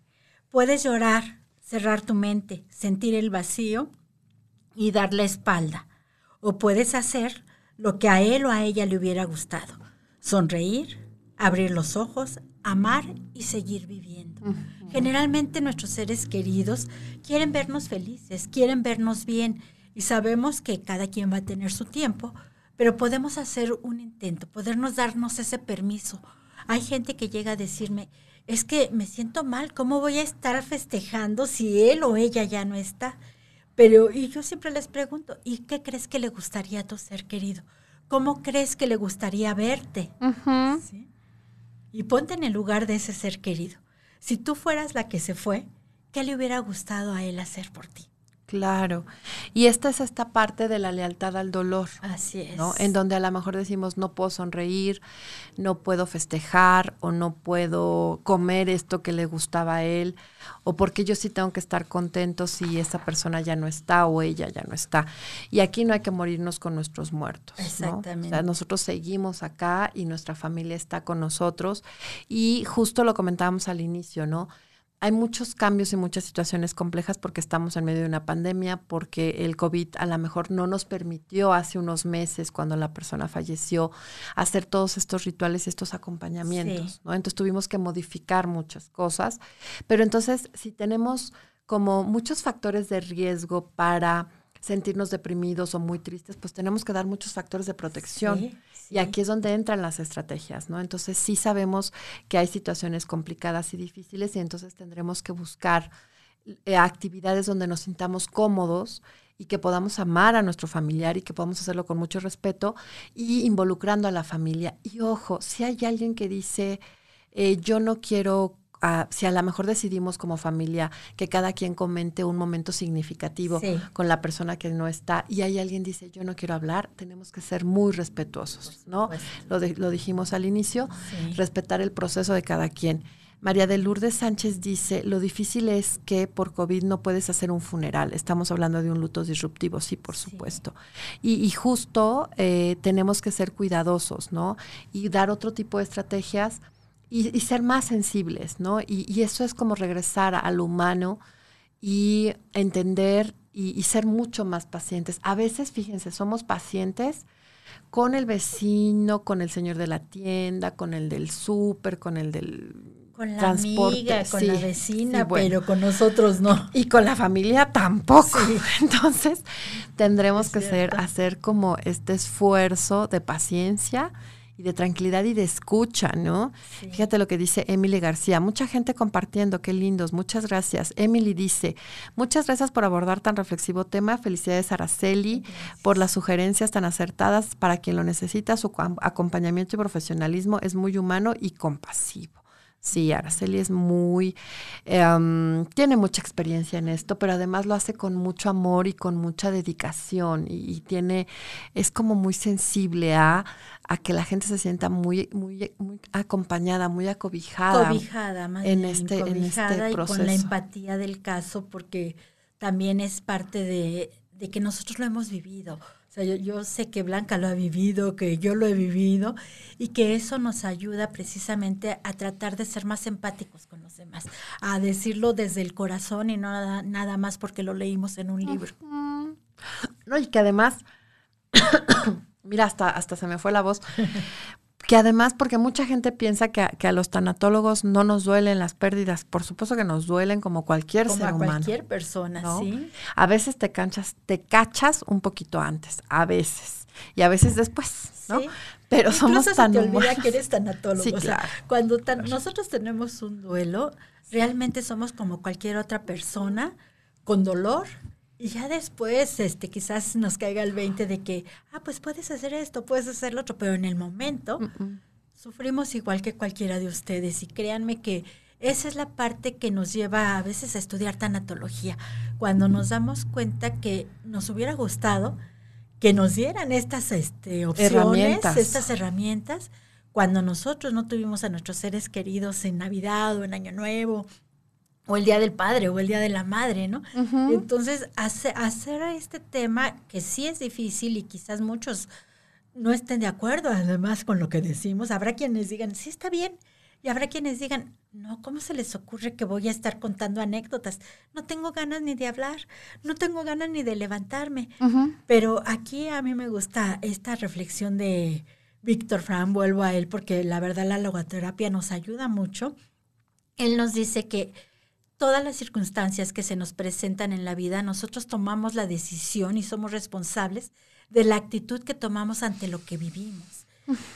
Puedes llorar, cerrar tu mente, sentir el vacío y dar la espalda. O puedes hacer lo que a él o a ella le hubiera gustado. Sonreír, abrir los ojos, amar y seguir viviendo. Generalmente nuestros seres queridos quieren vernos felices, quieren vernos bien y sabemos que cada quien va a tener su tiempo, pero podemos hacer un intento, podernos darnos ese permiso. Hay gente que llega a decirme, es que me siento mal, ¿cómo voy a estar festejando si él o ella ya no está? Pero, y yo siempre les pregunto, ¿y qué crees que le gustaría a tu ser querido? ¿Cómo crees que le gustaría verte? Y ponte en el lugar de ese ser querido. Si tú fueras la que se fue, ¿qué le hubiera gustado a él hacer por ti? Claro. Y esta es esta parte de la lealtad al dolor. Así es. ¿no? En donde a lo mejor decimos, no puedo sonreír, no puedo festejar o no puedo comer esto que le gustaba a él, o porque yo sí tengo que estar contento si esa persona ya no está o ella ya no está. Y aquí no hay que morirnos con nuestros muertos. Exactamente. O sea, nosotros seguimos acá y nuestra familia está con nosotros. Y justo lo comentábamos al inicio, ¿no? Hay muchos cambios y muchas situaciones complejas porque estamos en medio de una pandemia, porque el COVID a lo mejor no nos permitió hace unos meses, cuando la persona falleció, hacer todos estos rituales y estos acompañamientos, ¿no? Entonces tuvimos que modificar muchas cosas. Pero entonces, si tenemos como muchos factores de riesgo para sentirnos deprimidos o muy tristes, pues tenemos que dar muchos factores de protección. Y aquí es donde entran las estrategias, ¿no? Entonces sí sabemos que hay situaciones complicadas y difíciles y entonces tendremos que buscar eh, actividades donde nos sintamos cómodos y que podamos amar a nuestro familiar y que podamos hacerlo con mucho respeto y involucrando a la familia. Y ojo, si hay alguien que dice, eh, yo no quiero si a lo mejor decidimos como familia que cada quien comente un momento significativo con la persona que no está y hay alguien dice yo no quiero hablar, tenemos que ser muy respetuosos, ¿no? Lo, lo, dijimos al inicio, respetar el proceso de cada quien. María de Lourdes Sánchez dice, lo difícil es que por COVID no puedes hacer un funeral. Estamos hablando de un luto disruptivo, sí, por supuesto. Y, justo eh, tenemos que ser cuidadosos, ¿no? Y dar otro tipo de estrategias y, ser más sensibles, ¿no? Y, eso es como regresar al humano y entender y, ser mucho más pacientes. A veces, fíjense, somos pacientes con el vecino, con el señor de la tienda, con el del súper, con el del con la amiga, con la vecina, pero con nosotros no. Y con la familia tampoco. Entonces, tendremos que ser, hacer como este esfuerzo de paciencia y de tranquilidad y de escucha, ¿no? Fíjate lo que dice Emily García. Mucha gente compartiendo, qué lindos, muchas gracias. Emily dice, muchas gracias por abordar tan reflexivo tema. Felicidades Araceli por las sugerencias tan acertadas. Para quien lo necesita, su acompañamiento y profesionalismo es muy humano y compasivo. Sí, Araceli es muy, em, tiene mucha experiencia en esto, pero además lo hace con mucho amor y con mucha dedicación y, tiene, es como muy sensible a, a, que la gente se sienta muy, muy, muy acompañada, muy acobijada. Cobijada, más en, este, en este proceso. Y con la empatía del caso, porque también es parte de, de que nosotros lo hemos vivido o sea, yo, sé que Blanca lo ha vivido, que yo lo he vivido y que eso nos ayuda precisamente a tratar de ser más empáticos con los demás, a decirlo desde el corazón y no nada, nada más porque lo leímos en un libro. No, y que además, mira, hasta, hasta se me fue la voz, que además, porque mucha gente piensa que a, los tanatólogos no nos duelen las pérdidas, por supuesto que nos duelen como cualquier como ser a humano. cualquier persona, sí. A veces te canchas, te cachas un poquito antes, a veces, y a veces después, ¿no? Pero somos tan se te olvida que eres tanatólogo. Sí, claro. cuando nosotros tenemos un duelo, realmente somos como cualquier otra persona con dolor, y ya después, este, quizás nos caiga el 20 de que, ah, pues puedes hacer esto, puedes hacer lo otro, pero en el momento sufrimos igual que cualquiera de ustedes. Y créanme que esa es la parte que nos lleva a veces a estudiar tanatología. Cuando nos damos cuenta que nos hubiera gustado que nos dieran estas este, opciones, estas herramientas, cuando nosotros no tuvimos a nuestros seres queridos en Navidad o en Año Nuevo o el Día del Padre o el Día de la Madre, ¿no? Entonces, hace, hacer este tema que sí es difícil y quizás muchos no estén de acuerdo además con lo que decimos, habrá quienes digan, sí está bien, y habrá quienes digan, no, ¿cómo se les ocurre que voy a estar contando anécdotas? No tengo ganas ni de hablar, no tengo ganas ni de levantarme. Pero aquí a mí me gusta esta reflexión de Víctor Fran, vuelvo a él porque la verdad la logoterapia nos ayuda mucho. Él nos dice que todas las circunstancias que se nos presentan en la vida, nosotros tomamos la decisión y somos responsables de la actitud que tomamos ante lo que vivimos.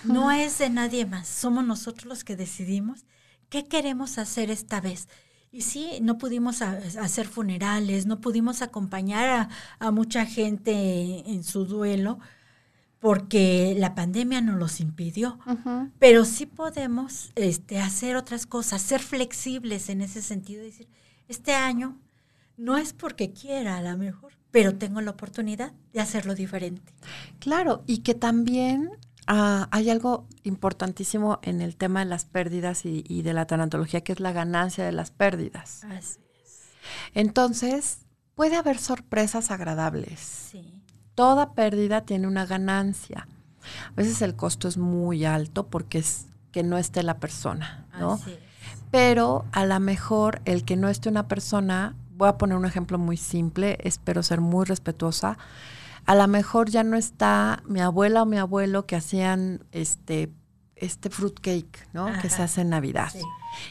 No es de nadie más, somos nosotros los que decidimos qué queremos hacer esta vez. Y sí, no pudimos hacer funerales, no pudimos acompañar a, mucha gente en su duelo porque la pandemia nos los impidió. Pero sí podemos este, hacer otras cosas, ser flexibles en ese sentido, decir, este año no es porque quiera a lo mejor, pero tengo la oportunidad de hacerlo diferente. Claro, y que también ah, hay algo importantísimo en el tema de las pérdidas y, de la tanatología, que es la ganancia de las pérdidas. Así es. Entonces, puede haber sorpresas agradables. Sí. Toda pérdida tiene una ganancia. A veces el costo es muy alto porque es que no esté la persona, ¿no? Pero a lo mejor el que no esté una persona voy a poner un ejemplo muy simple, espero ser muy respetuosa. A lo mejor ya no está mi abuela o mi abuelo que hacían este, este fruitcake, ¿no? Que se hace en Navidad.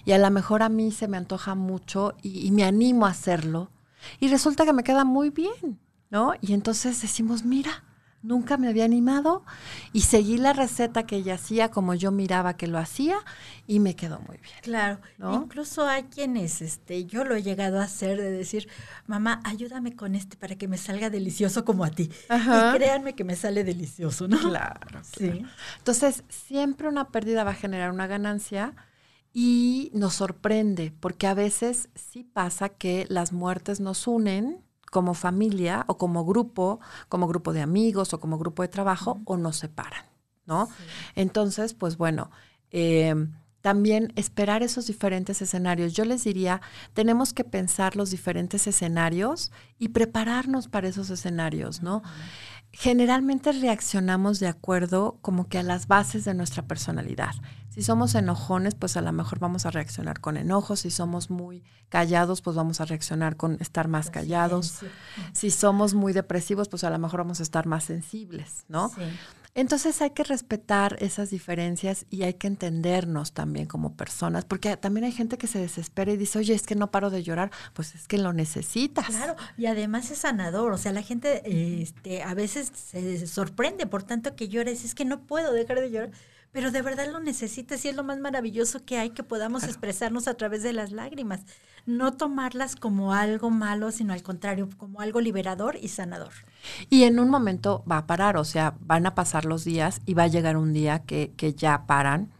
Y a lo mejor a mí se me antoja mucho y, y, me animo a hacerlo. Y resulta que me queda muy bien, ¿no? Y entonces decimos, mira, nunca me había animado y seguí la receta que ella hacía como yo miraba que lo hacía y me quedó muy bien. Claro, incluso hay quienes, este, yo lo he llegado a hacer de decir, mamá, ayúdame con este para que me salga delicioso como a ti. Y créanme que me sale delicioso, ¿no? Claro, sí. Entonces, siempre una pérdida va a generar una ganancia. Y nos sorprende, porque a veces sí pasa que las muertes nos unen, como familia o como grupo, como grupo de amigos o como grupo de trabajo, o nos separan, ¿no? Entonces, pues bueno, em, también esperar esos diferentes escenarios. Yo les diría, tenemos que pensar los diferentes escenarios y prepararnos para esos escenarios, ¿no? Generalmente reaccionamos de acuerdo como que a las bases de nuestra personalidad. Si somos enojones, pues a lo mejor vamos a reaccionar con enojo. Si somos muy callados, pues vamos a reaccionar con estar más callados. Si somos muy depresivos, pues a lo mejor vamos a estar más sensibles, ¿no? Entonces hay que respetar esas diferencias y hay que entendernos también como personas, porque también hay gente que se desespera y dice, oye, es que no paro de llorar, pues es que lo necesitas. Claro, y además es sanador, o sea, la gente este, a veces se sorprende por tanto que dice, es que no puedo dejar de llorar pero de verdad lo necesitas y es lo más maravilloso que hay que podamos expresarnos a través de las lágrimas. No tomarlas como algo malo, sino al contrario, como algo liberador y sanador. Y en un momento va a parar, o sea, van a pasar los días y va a llegar un día que, que ya paran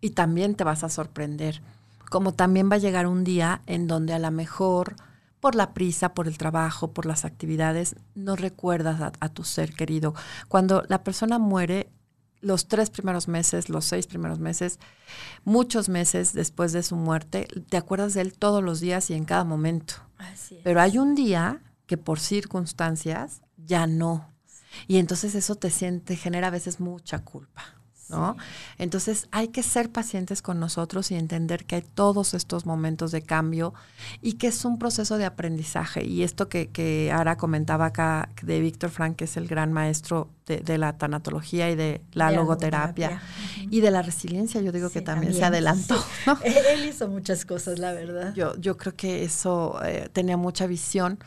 y también te vas a sorprender. Como también va a llegar un día en donde a lo mejor por la prisa, por el trabajo, por las actividades, no recuerdas a, a, tu ser querido. Cuando la persona muere, los tres primeros meses, los seis primeros meses, muchos meses después de su muerte, te acuerdas de él todos los días y en cada momento. Pero hay un día que por circunstancias ya no. Y entonces eso te siente, genera a veces mucha culpa. ¿No? Entonces hay que ser pacientes con nosotros y entender que hay todos estos momentos de cambio y que es un proceso de aprendizaje. Y esto que, que Ara comentaba acá de Víctor Frank, que es el gran maestro de, la tanatología y de la logoterapia y de la resiliencia, yo digo que también, se adelantó. Él hizo muchas cosas, la verdad. Yo, yo creo que eso eh, tenía mucha visión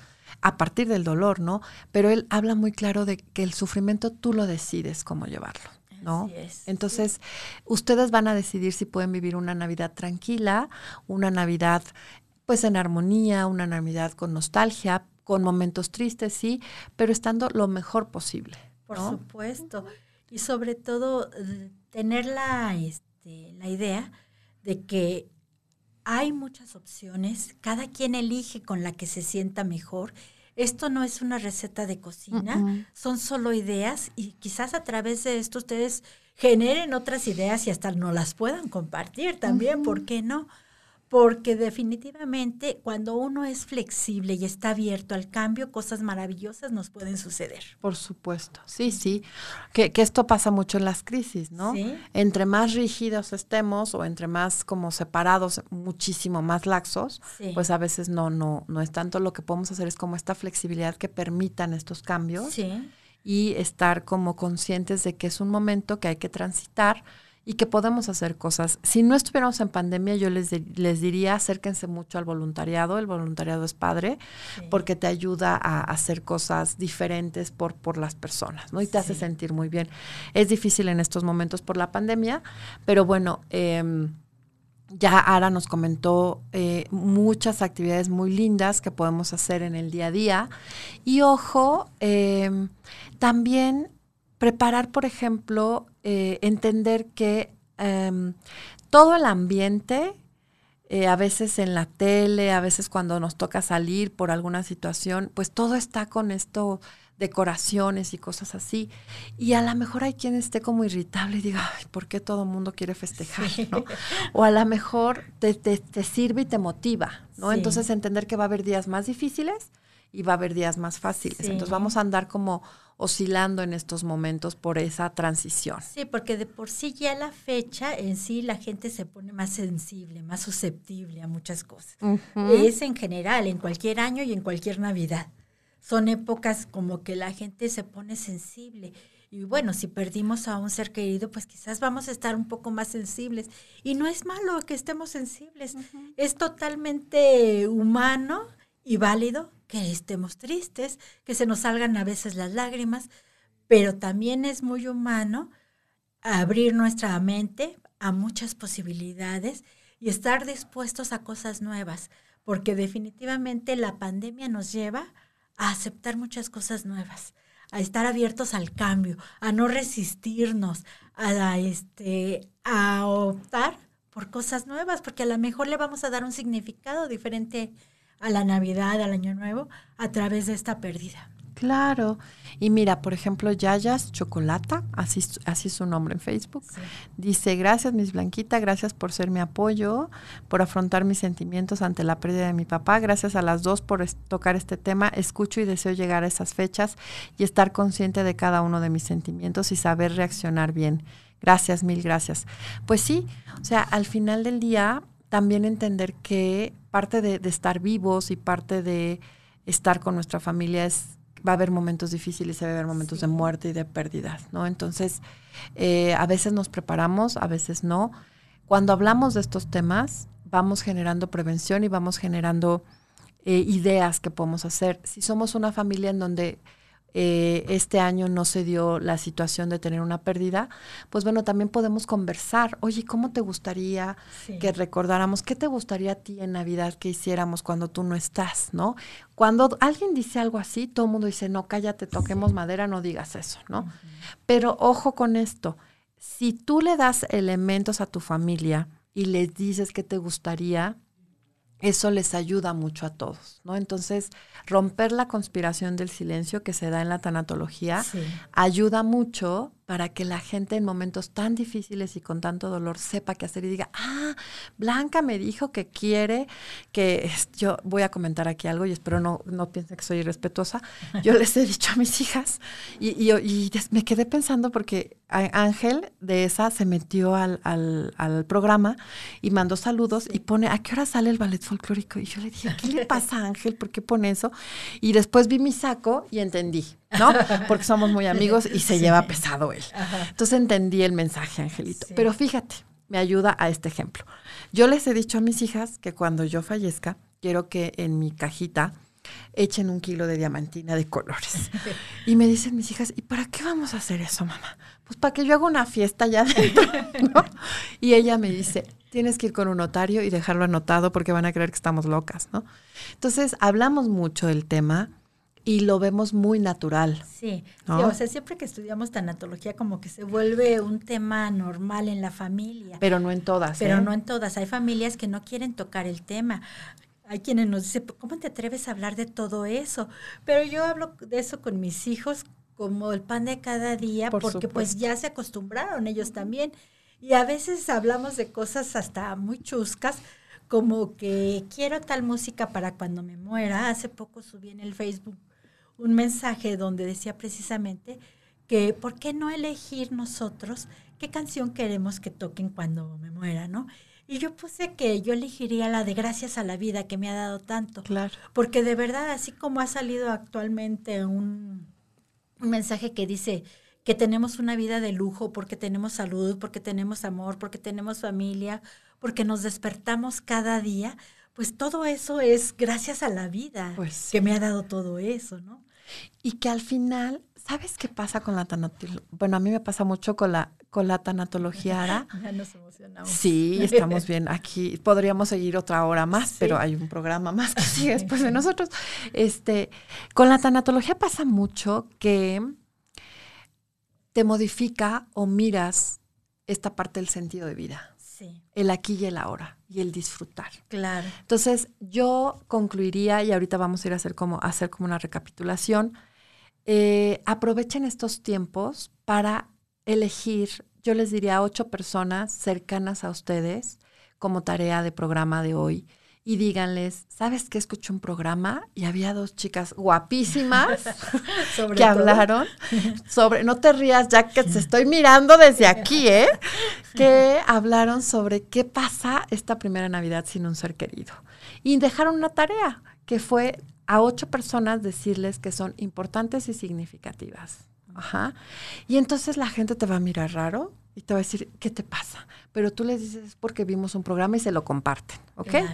a partir del dolor, ¿no? Pero él habla muy claro de que el sufrimiento tú lo decides cómo llevarlo. ¿No? Entonces, ustedes van a decidir si pueden vivir una Navidad tranquila, una Navidad pues en armonía, una Navidad con nostalgia, con momentos tristes, sí, pero estando lo mejor posible. Por supuesto. Y sobre todo tener la, este, la idea de que hay muchas opciones, cada quien elige con la que se sienta mejor esto no es una receta de cocina, son solo ideas y quizás a través de esto ustedes generen otras ideas y hasta no las puedan compartir también, ¿por qué no? Porque definitivamente cuando uno es flexible y está abierto al cambio, cosas maravillosas nos pueden suceder. Por supuesto, sí, sí, que, esto pasa mucho en las crisis, ¿no? Entre más rígidos estemos o entre más como separados, muchísimo más laxos, pues a veces no, no, no es tanto lo que podemos hacer, es como esta flexibilidad que permitan estos cambios. Sí y estar como conscientes de que es un momento que hay que transitar y que podemos hacer cosas. Si no estuviéramos en pandemia, yo les, les diría acérquense mucho al voluntariado. El voluntariado es padre porque te ayuda a hacer cosas diferentes por, por las personas, ¿no? Y te hace sentir muy bien. Es difícil en estos momentos por la pandemia, pero bueno, em, ya Ara nos comentó eh, muchas actividades muy lindas que podemos hacer en el día a día. Y ojo, em, también preparar, por ejemplo, eh, entender que em, todo el ambiente, eh, a veces en la tele, a veces cuando nos toca salir por alguna situación, pues todo está con esto decoraciones y cosas así. Y a lo mejor hay quien esté como irritable y diga, Ay, ¿por qué todo el mundo quiere festejar? O a lo mejor te, te, sirve y te motiva, ¿no? Entonces entender que va a haber días más difíciles y va a haber días más fáciles. Entonces vamos a andar como oscilando en estos momentos por esa transición. Sí, porque de por sí ya la fecha en sí la gente se pone más sensible, más susceptible a muchas cosas. Es en general, en cualquier año y en cualquier Navidad. Son épocas como que la gente se pone sensible. Y bueno, si perdimos a un ser querido, pues quizás vamos a estar un poco más sensibles. Y no es malo que estemos sensibles. Es totalmente humano y válido que estemos tristes, que se nos salgan a veces las lágrimas, pero también es muy humano abrir nuestra mente a muchas posibilidades y estar dispuestos a cosas nuevas, porque definitivamente la pandemia nos lleva a aceptar muchas cosas nuevas, a estar abiertos al cambio, a no resistirnos, a, este, a optar por cosas nuevas, porque a lo mejor le vamos a dar un significado diferente a la Navidad, al Año Nuevo, a través de esta pérdida. Claro. Y mira, por ejemplo, Yayas Chocolata, así, así es su nombre en Facebook, dice, gracias Miss Blanquita, gracias por ser mi apoyo, por afrontar mis sentimientos ante la pérdida de mi papá, gracias a las dos por tocar este tema, escucho y deseo llegar a esas fechas y estar consciente de cada uno de mis sentimientos y saber reaccionar bien. Gracias, mil gracias. Pues sí, o sea, al final del día también entender que parte de, estar vivos y parte de estar con nuestra familia es va a haber momentos difíciles, va a haber momentos de muerte y de pérdida, ¿no? Entonces, eh, a veces nos preparamos, a veces no. Cuando hablamos de estos temas, vamos generando prevención y vamos generando eh, ideas que podemos hacer. Si somos una familia en donde eh, este año no se dio la situación de tener una pérdida, pues bueno, también podemos conversar. Oye, ¿cómo te gustaría que recordáramos? ¿Qué te gustaría a ti en Navidad que hiciéramos cuando tú no estás, no? Cuando alguien dice algo así, todo el mundo dice, no, cállate, toquemos madera, no digas eso, ¿no? Pero ojo con esto, si tú le das elementos a tu familia y les dices qué te gustaría, eso les ayuda mucho a todos, ¿no? Entonces, romper la conspiración del silencio que se da en la tanatología ayuda mucho para que la gente en momentos tan difíciles y con tanto dolor sepa qué hacer y diga, ah, Blanca me dijo que quiere que yo voy a comentar aquí algo y espero no, no piensen que soy irrespetuosa. Yo les he dicho a mis hijas y, y, me quedé pensando porque Ángel de esa se metió al, al, al, programa y mandó saludos y pone, ¿a qué hora sale el ballet folclórico? Y yo le dije, ¿qué le pasa a Ángel? ¿Por qué pone eso? Y después vi mi saco y entendí. ¿No? Porque somos muy amigos y se lleva pesado él. Entonces entendí el mensaje, Angelito. Pero fíjate, me ayuda a este ejemplo. Yo les he dicho a mis hijas que cuando yo fallezca, quiero que en mi cajita echen un kilo de diamantina de colores. Y me dicen mis hijas, ¿y para qué vamos a hacer eso, mamá? Pues para que yo haga una fiesta allá adentro, ¿no? Y ella me dice, tienes que ir con un notario y dejarlo anotado porque van a creer que estamos locas, ¿no? Entonces, hablamos mucho del tema y lo vemos muy natural. Sí, o sea, siempre que estudiamos tanatología como que se vuelve un tema normal en la familia. Pero no en todas. Pero ¿eh? no en todas. Hay familias que no quieren tocar el tema. Hay quienes nos dicen, ¿cómo te atreves a hablar de todo eso? Pero yo hablo de eso con mis hijos como el pan de cada día, porque pues ya se acostumbraron ellos también. Y a veces hablamos de cosas hasta muy chuscas, como que quiero tal música para cuando me muera. Hace poco subí en el Facebook un mensaje donde decía precisamente que por qué no elegir nosotros qué canción queremos que toquen cuando me muera, ¿no? Y yo puse que yo elegiría la de Gracias a la vida que me ha dado tanto. Claro. Porque de verdad, así como ha salido actualmente un, un mensaje que dice que tenemos una vida de lujo porque tenemos salud, porque tenemos amor, porque tenemos familia, porque nos despertamos cada día, pues todo eso es gracias a la vida Pues que me ha dado todo eso, ¿no? Y que al final, ¿sabes qué pasa con la tanatología? Bueno, a mí me pasa mucho con la, con la tanatología Ara. Ya nos emocionamos. Sí, estamos bien aquí. Podríamos seguir otra hora más, Sí. pero hay un programa más que sigue después de nosotros. Este, con la tanatología pasa mucho que te modifica o miras esta parte del sentido de vida, el aquí y el ahora y el disfrutar. claro. Entonces, yo concluiría, y ahorita vamos a ir a hacer como, a hacer como una recapitulación, eh, aprovechen estos tiempos para elegir, yo les diría, ocho personas cercanas a ustedes como tarea de programa de hoy. Y díganles, ¿sabes qué? Escuché un programa y había dos chicas guapísimas Sobre que todo. hablaron sobre, no te rías, ya que te estoy mirando desde aquí, ¿eh? Que hablaron sobre qué pasa esta primera Navidad sin un ser querido. Y dejaron una tarea, que fue a ocho personas decirles que son importantes y significativas. Ajá. Y entonces la gente te va a mirar raro y te va a decir, ¿qué te pasa? Pero tú les dices, es porque vimos un programa y se lo comparten, ¿ok? Claro.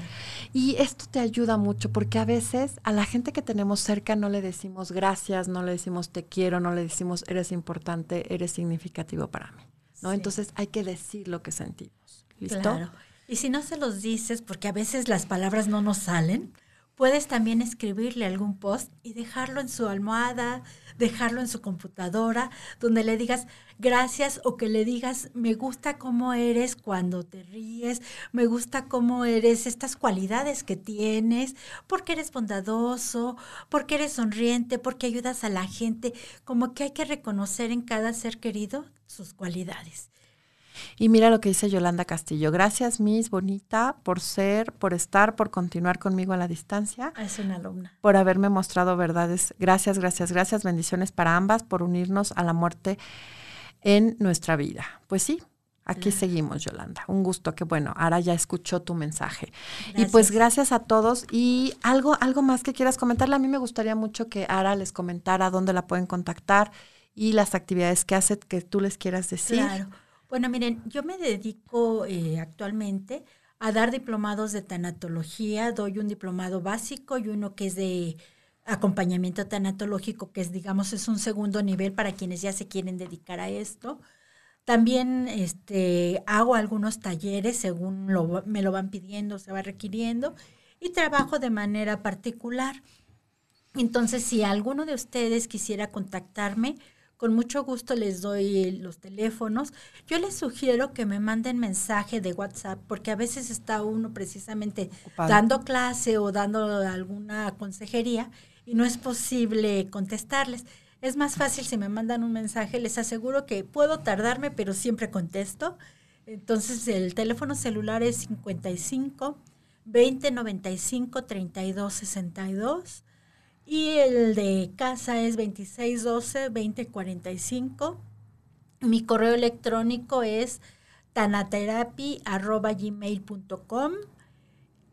Y esto te ayuda mucho porque a veces a la gente que tenemos cerca no le decimos gracias, no le decimos te quiero, no le decimos eres importante, eres significativo para mí, ¿no? Sí. Entonces hay que decir lo que sentimos. ¿Listo? Claro. Y si no se los dices, porque a veces las palabras no nos salen, puedes también escribirle algún post y dejarlo en su almohada, dejarlo en su computadora, donde le digas gracias o que le digas me gusta cómo eres cuando te ríes, me gusta cómo eres, estas cualidades que tienes, porque eres bondadoso, porque eres sonriente, porque ayudas a la gente, como que hay que reconocer en cada ser querido sus cualidades. Y mira lo que dice Yolanda Castillo. Gracias, Miss Bonita, por ser, por estar, por continuar conmigo a la distancia, Es una alumna. por haberme mostrado verdades. Gracias, gracias, gracias. Bendiciones para ambas por unirnos a la muerte en nuestra vida. Pues sí, aquí seguimos, Yolanda. Un gusto que bueno, ahora ya escuchó tu mensaje. Y pues Gracias. gracias a todos. Y algo, algo más que quieras comentarle. A mí me gustaría mucho que Ara les comentara dónde la pueden contactar y las actividades que hace que tú les quieras decir. Claro. Bueno, miren, yo me dedico eh, actualmente a dar diplomados de tanatología. Doy un diplomado básico y uno que es de acompañamiento tanatológico, que es, digamos, es un segundo nivel para quienes ya se quieren dedicar a esto. También este, hago algunos talleres según me lo van pidiendo, se va requiriendo, y trabajo de manera particular. Entonces, si alguno de ustedes quisiera contactarme, con mucho gusto les doy los teléfonos. Yo les sugiero que me manden mensaje de WhatsApp, porque a veces está uno precisamente Ocupado. dando clase o dando alguna consejería y no es posible contestarles. Es más fácil si me mandan un mensaje, les aseguro que puedo tardarme, pero siempre contesto. Entonces el teléfono celular es 55 20 95 32 62 y el de casa es 2612 2045. Mi correo electrónico es tanaterapi.gmail.com.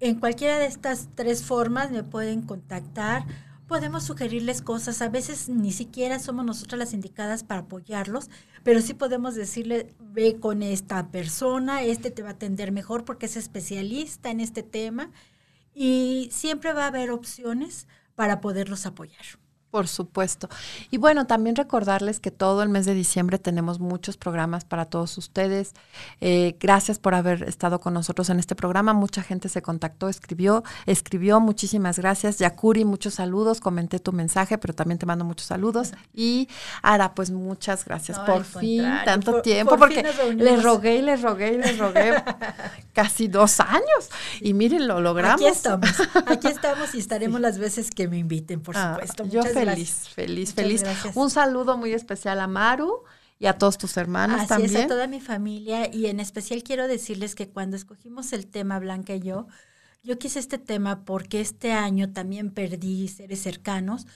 En cualquiera de estas tres formas me pueden contactar. Podemos sugerirles cosas. A veces ni siquiera somos nosotras las indicadas para apoyarlos, pero sí podemos decirle, ve con esta persona, este te va a atender mejor porque es especialista en este tema. Y siempre va a haber opciones para poderlos apoyar. Por supuesto. Y bueno, también recordarles que todo el mes de diciembre tenemos muchos programas para todos ustedes. Eh, gracias por haber estado con nosotros en este programa. Mucha gente se contactó, escribió, escribió. Muchísimas gracias. Yakuri, muchos saludos. Comenté tu mensaje, pero también te mando muchos saludos. Y Ara, pues muchas gracias. No, por fin, tanto por- tiempo, por porque fin nos reunimos. le rogué y le rogué y le rogué casi dos años. Y miren, lo logramos. Aquí estamos, aquí estamos y estaremos las veces que me inviten, por Ah, supuesto. yo Muchas feliz, feliz, Muchas feliz. gracias. Un saludo muy especial a Maru y a todos tus hermanos Así también. es, a toda mi familia y en especial quiero decirles que cuando escogimos el tema Blanca y yo, yo quise este tema porque este año también perdí seres cercanos.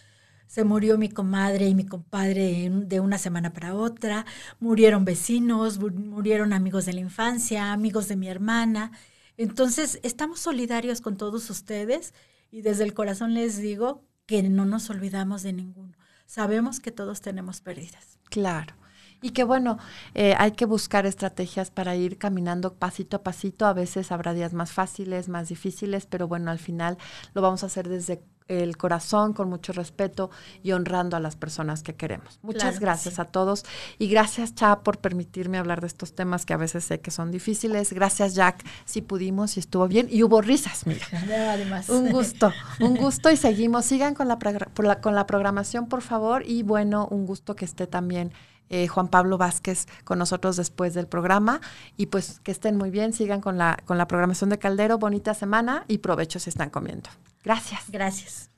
Se murió mi comadre y mi compadre de una semana para otra, murieron vecinos, mu- murieron amigos de la infancia, amigos de mi hermana. Entonces, estamos solidarios con todos ustedes y desde el corazón les digo que no nos olvidamos de ninguno. sabemos que todos tenemos pérdidas. Claro. Y que bueno, eh, hay que buscar estrategias para ir caminando pasito a pasito. A veces habrá días más fáciles, más difíciles, pero bueno, al final lo vamos a hacer desde el corazón, con mucho respeto y honrando a las personas que queremos. Muchas gracias a todos y gracias, Cha, por permitirme hablar de estos temas que a veces sé que son difíciles. Gracias, Jack, si pudimos y estuvo bien y hubo risas, mira. Además. Un gusto, un gusto y seguimos. Sigan con la, con la programación, por favor, y bueno, un gusto que esté también eh, Juan Pablo Vázquez con nosotros después del programa. Y pues que estén muy bien, sigan con la, con la programación de Caldero, bonita semana y provecho si están comiendo. Gracias. Gracias.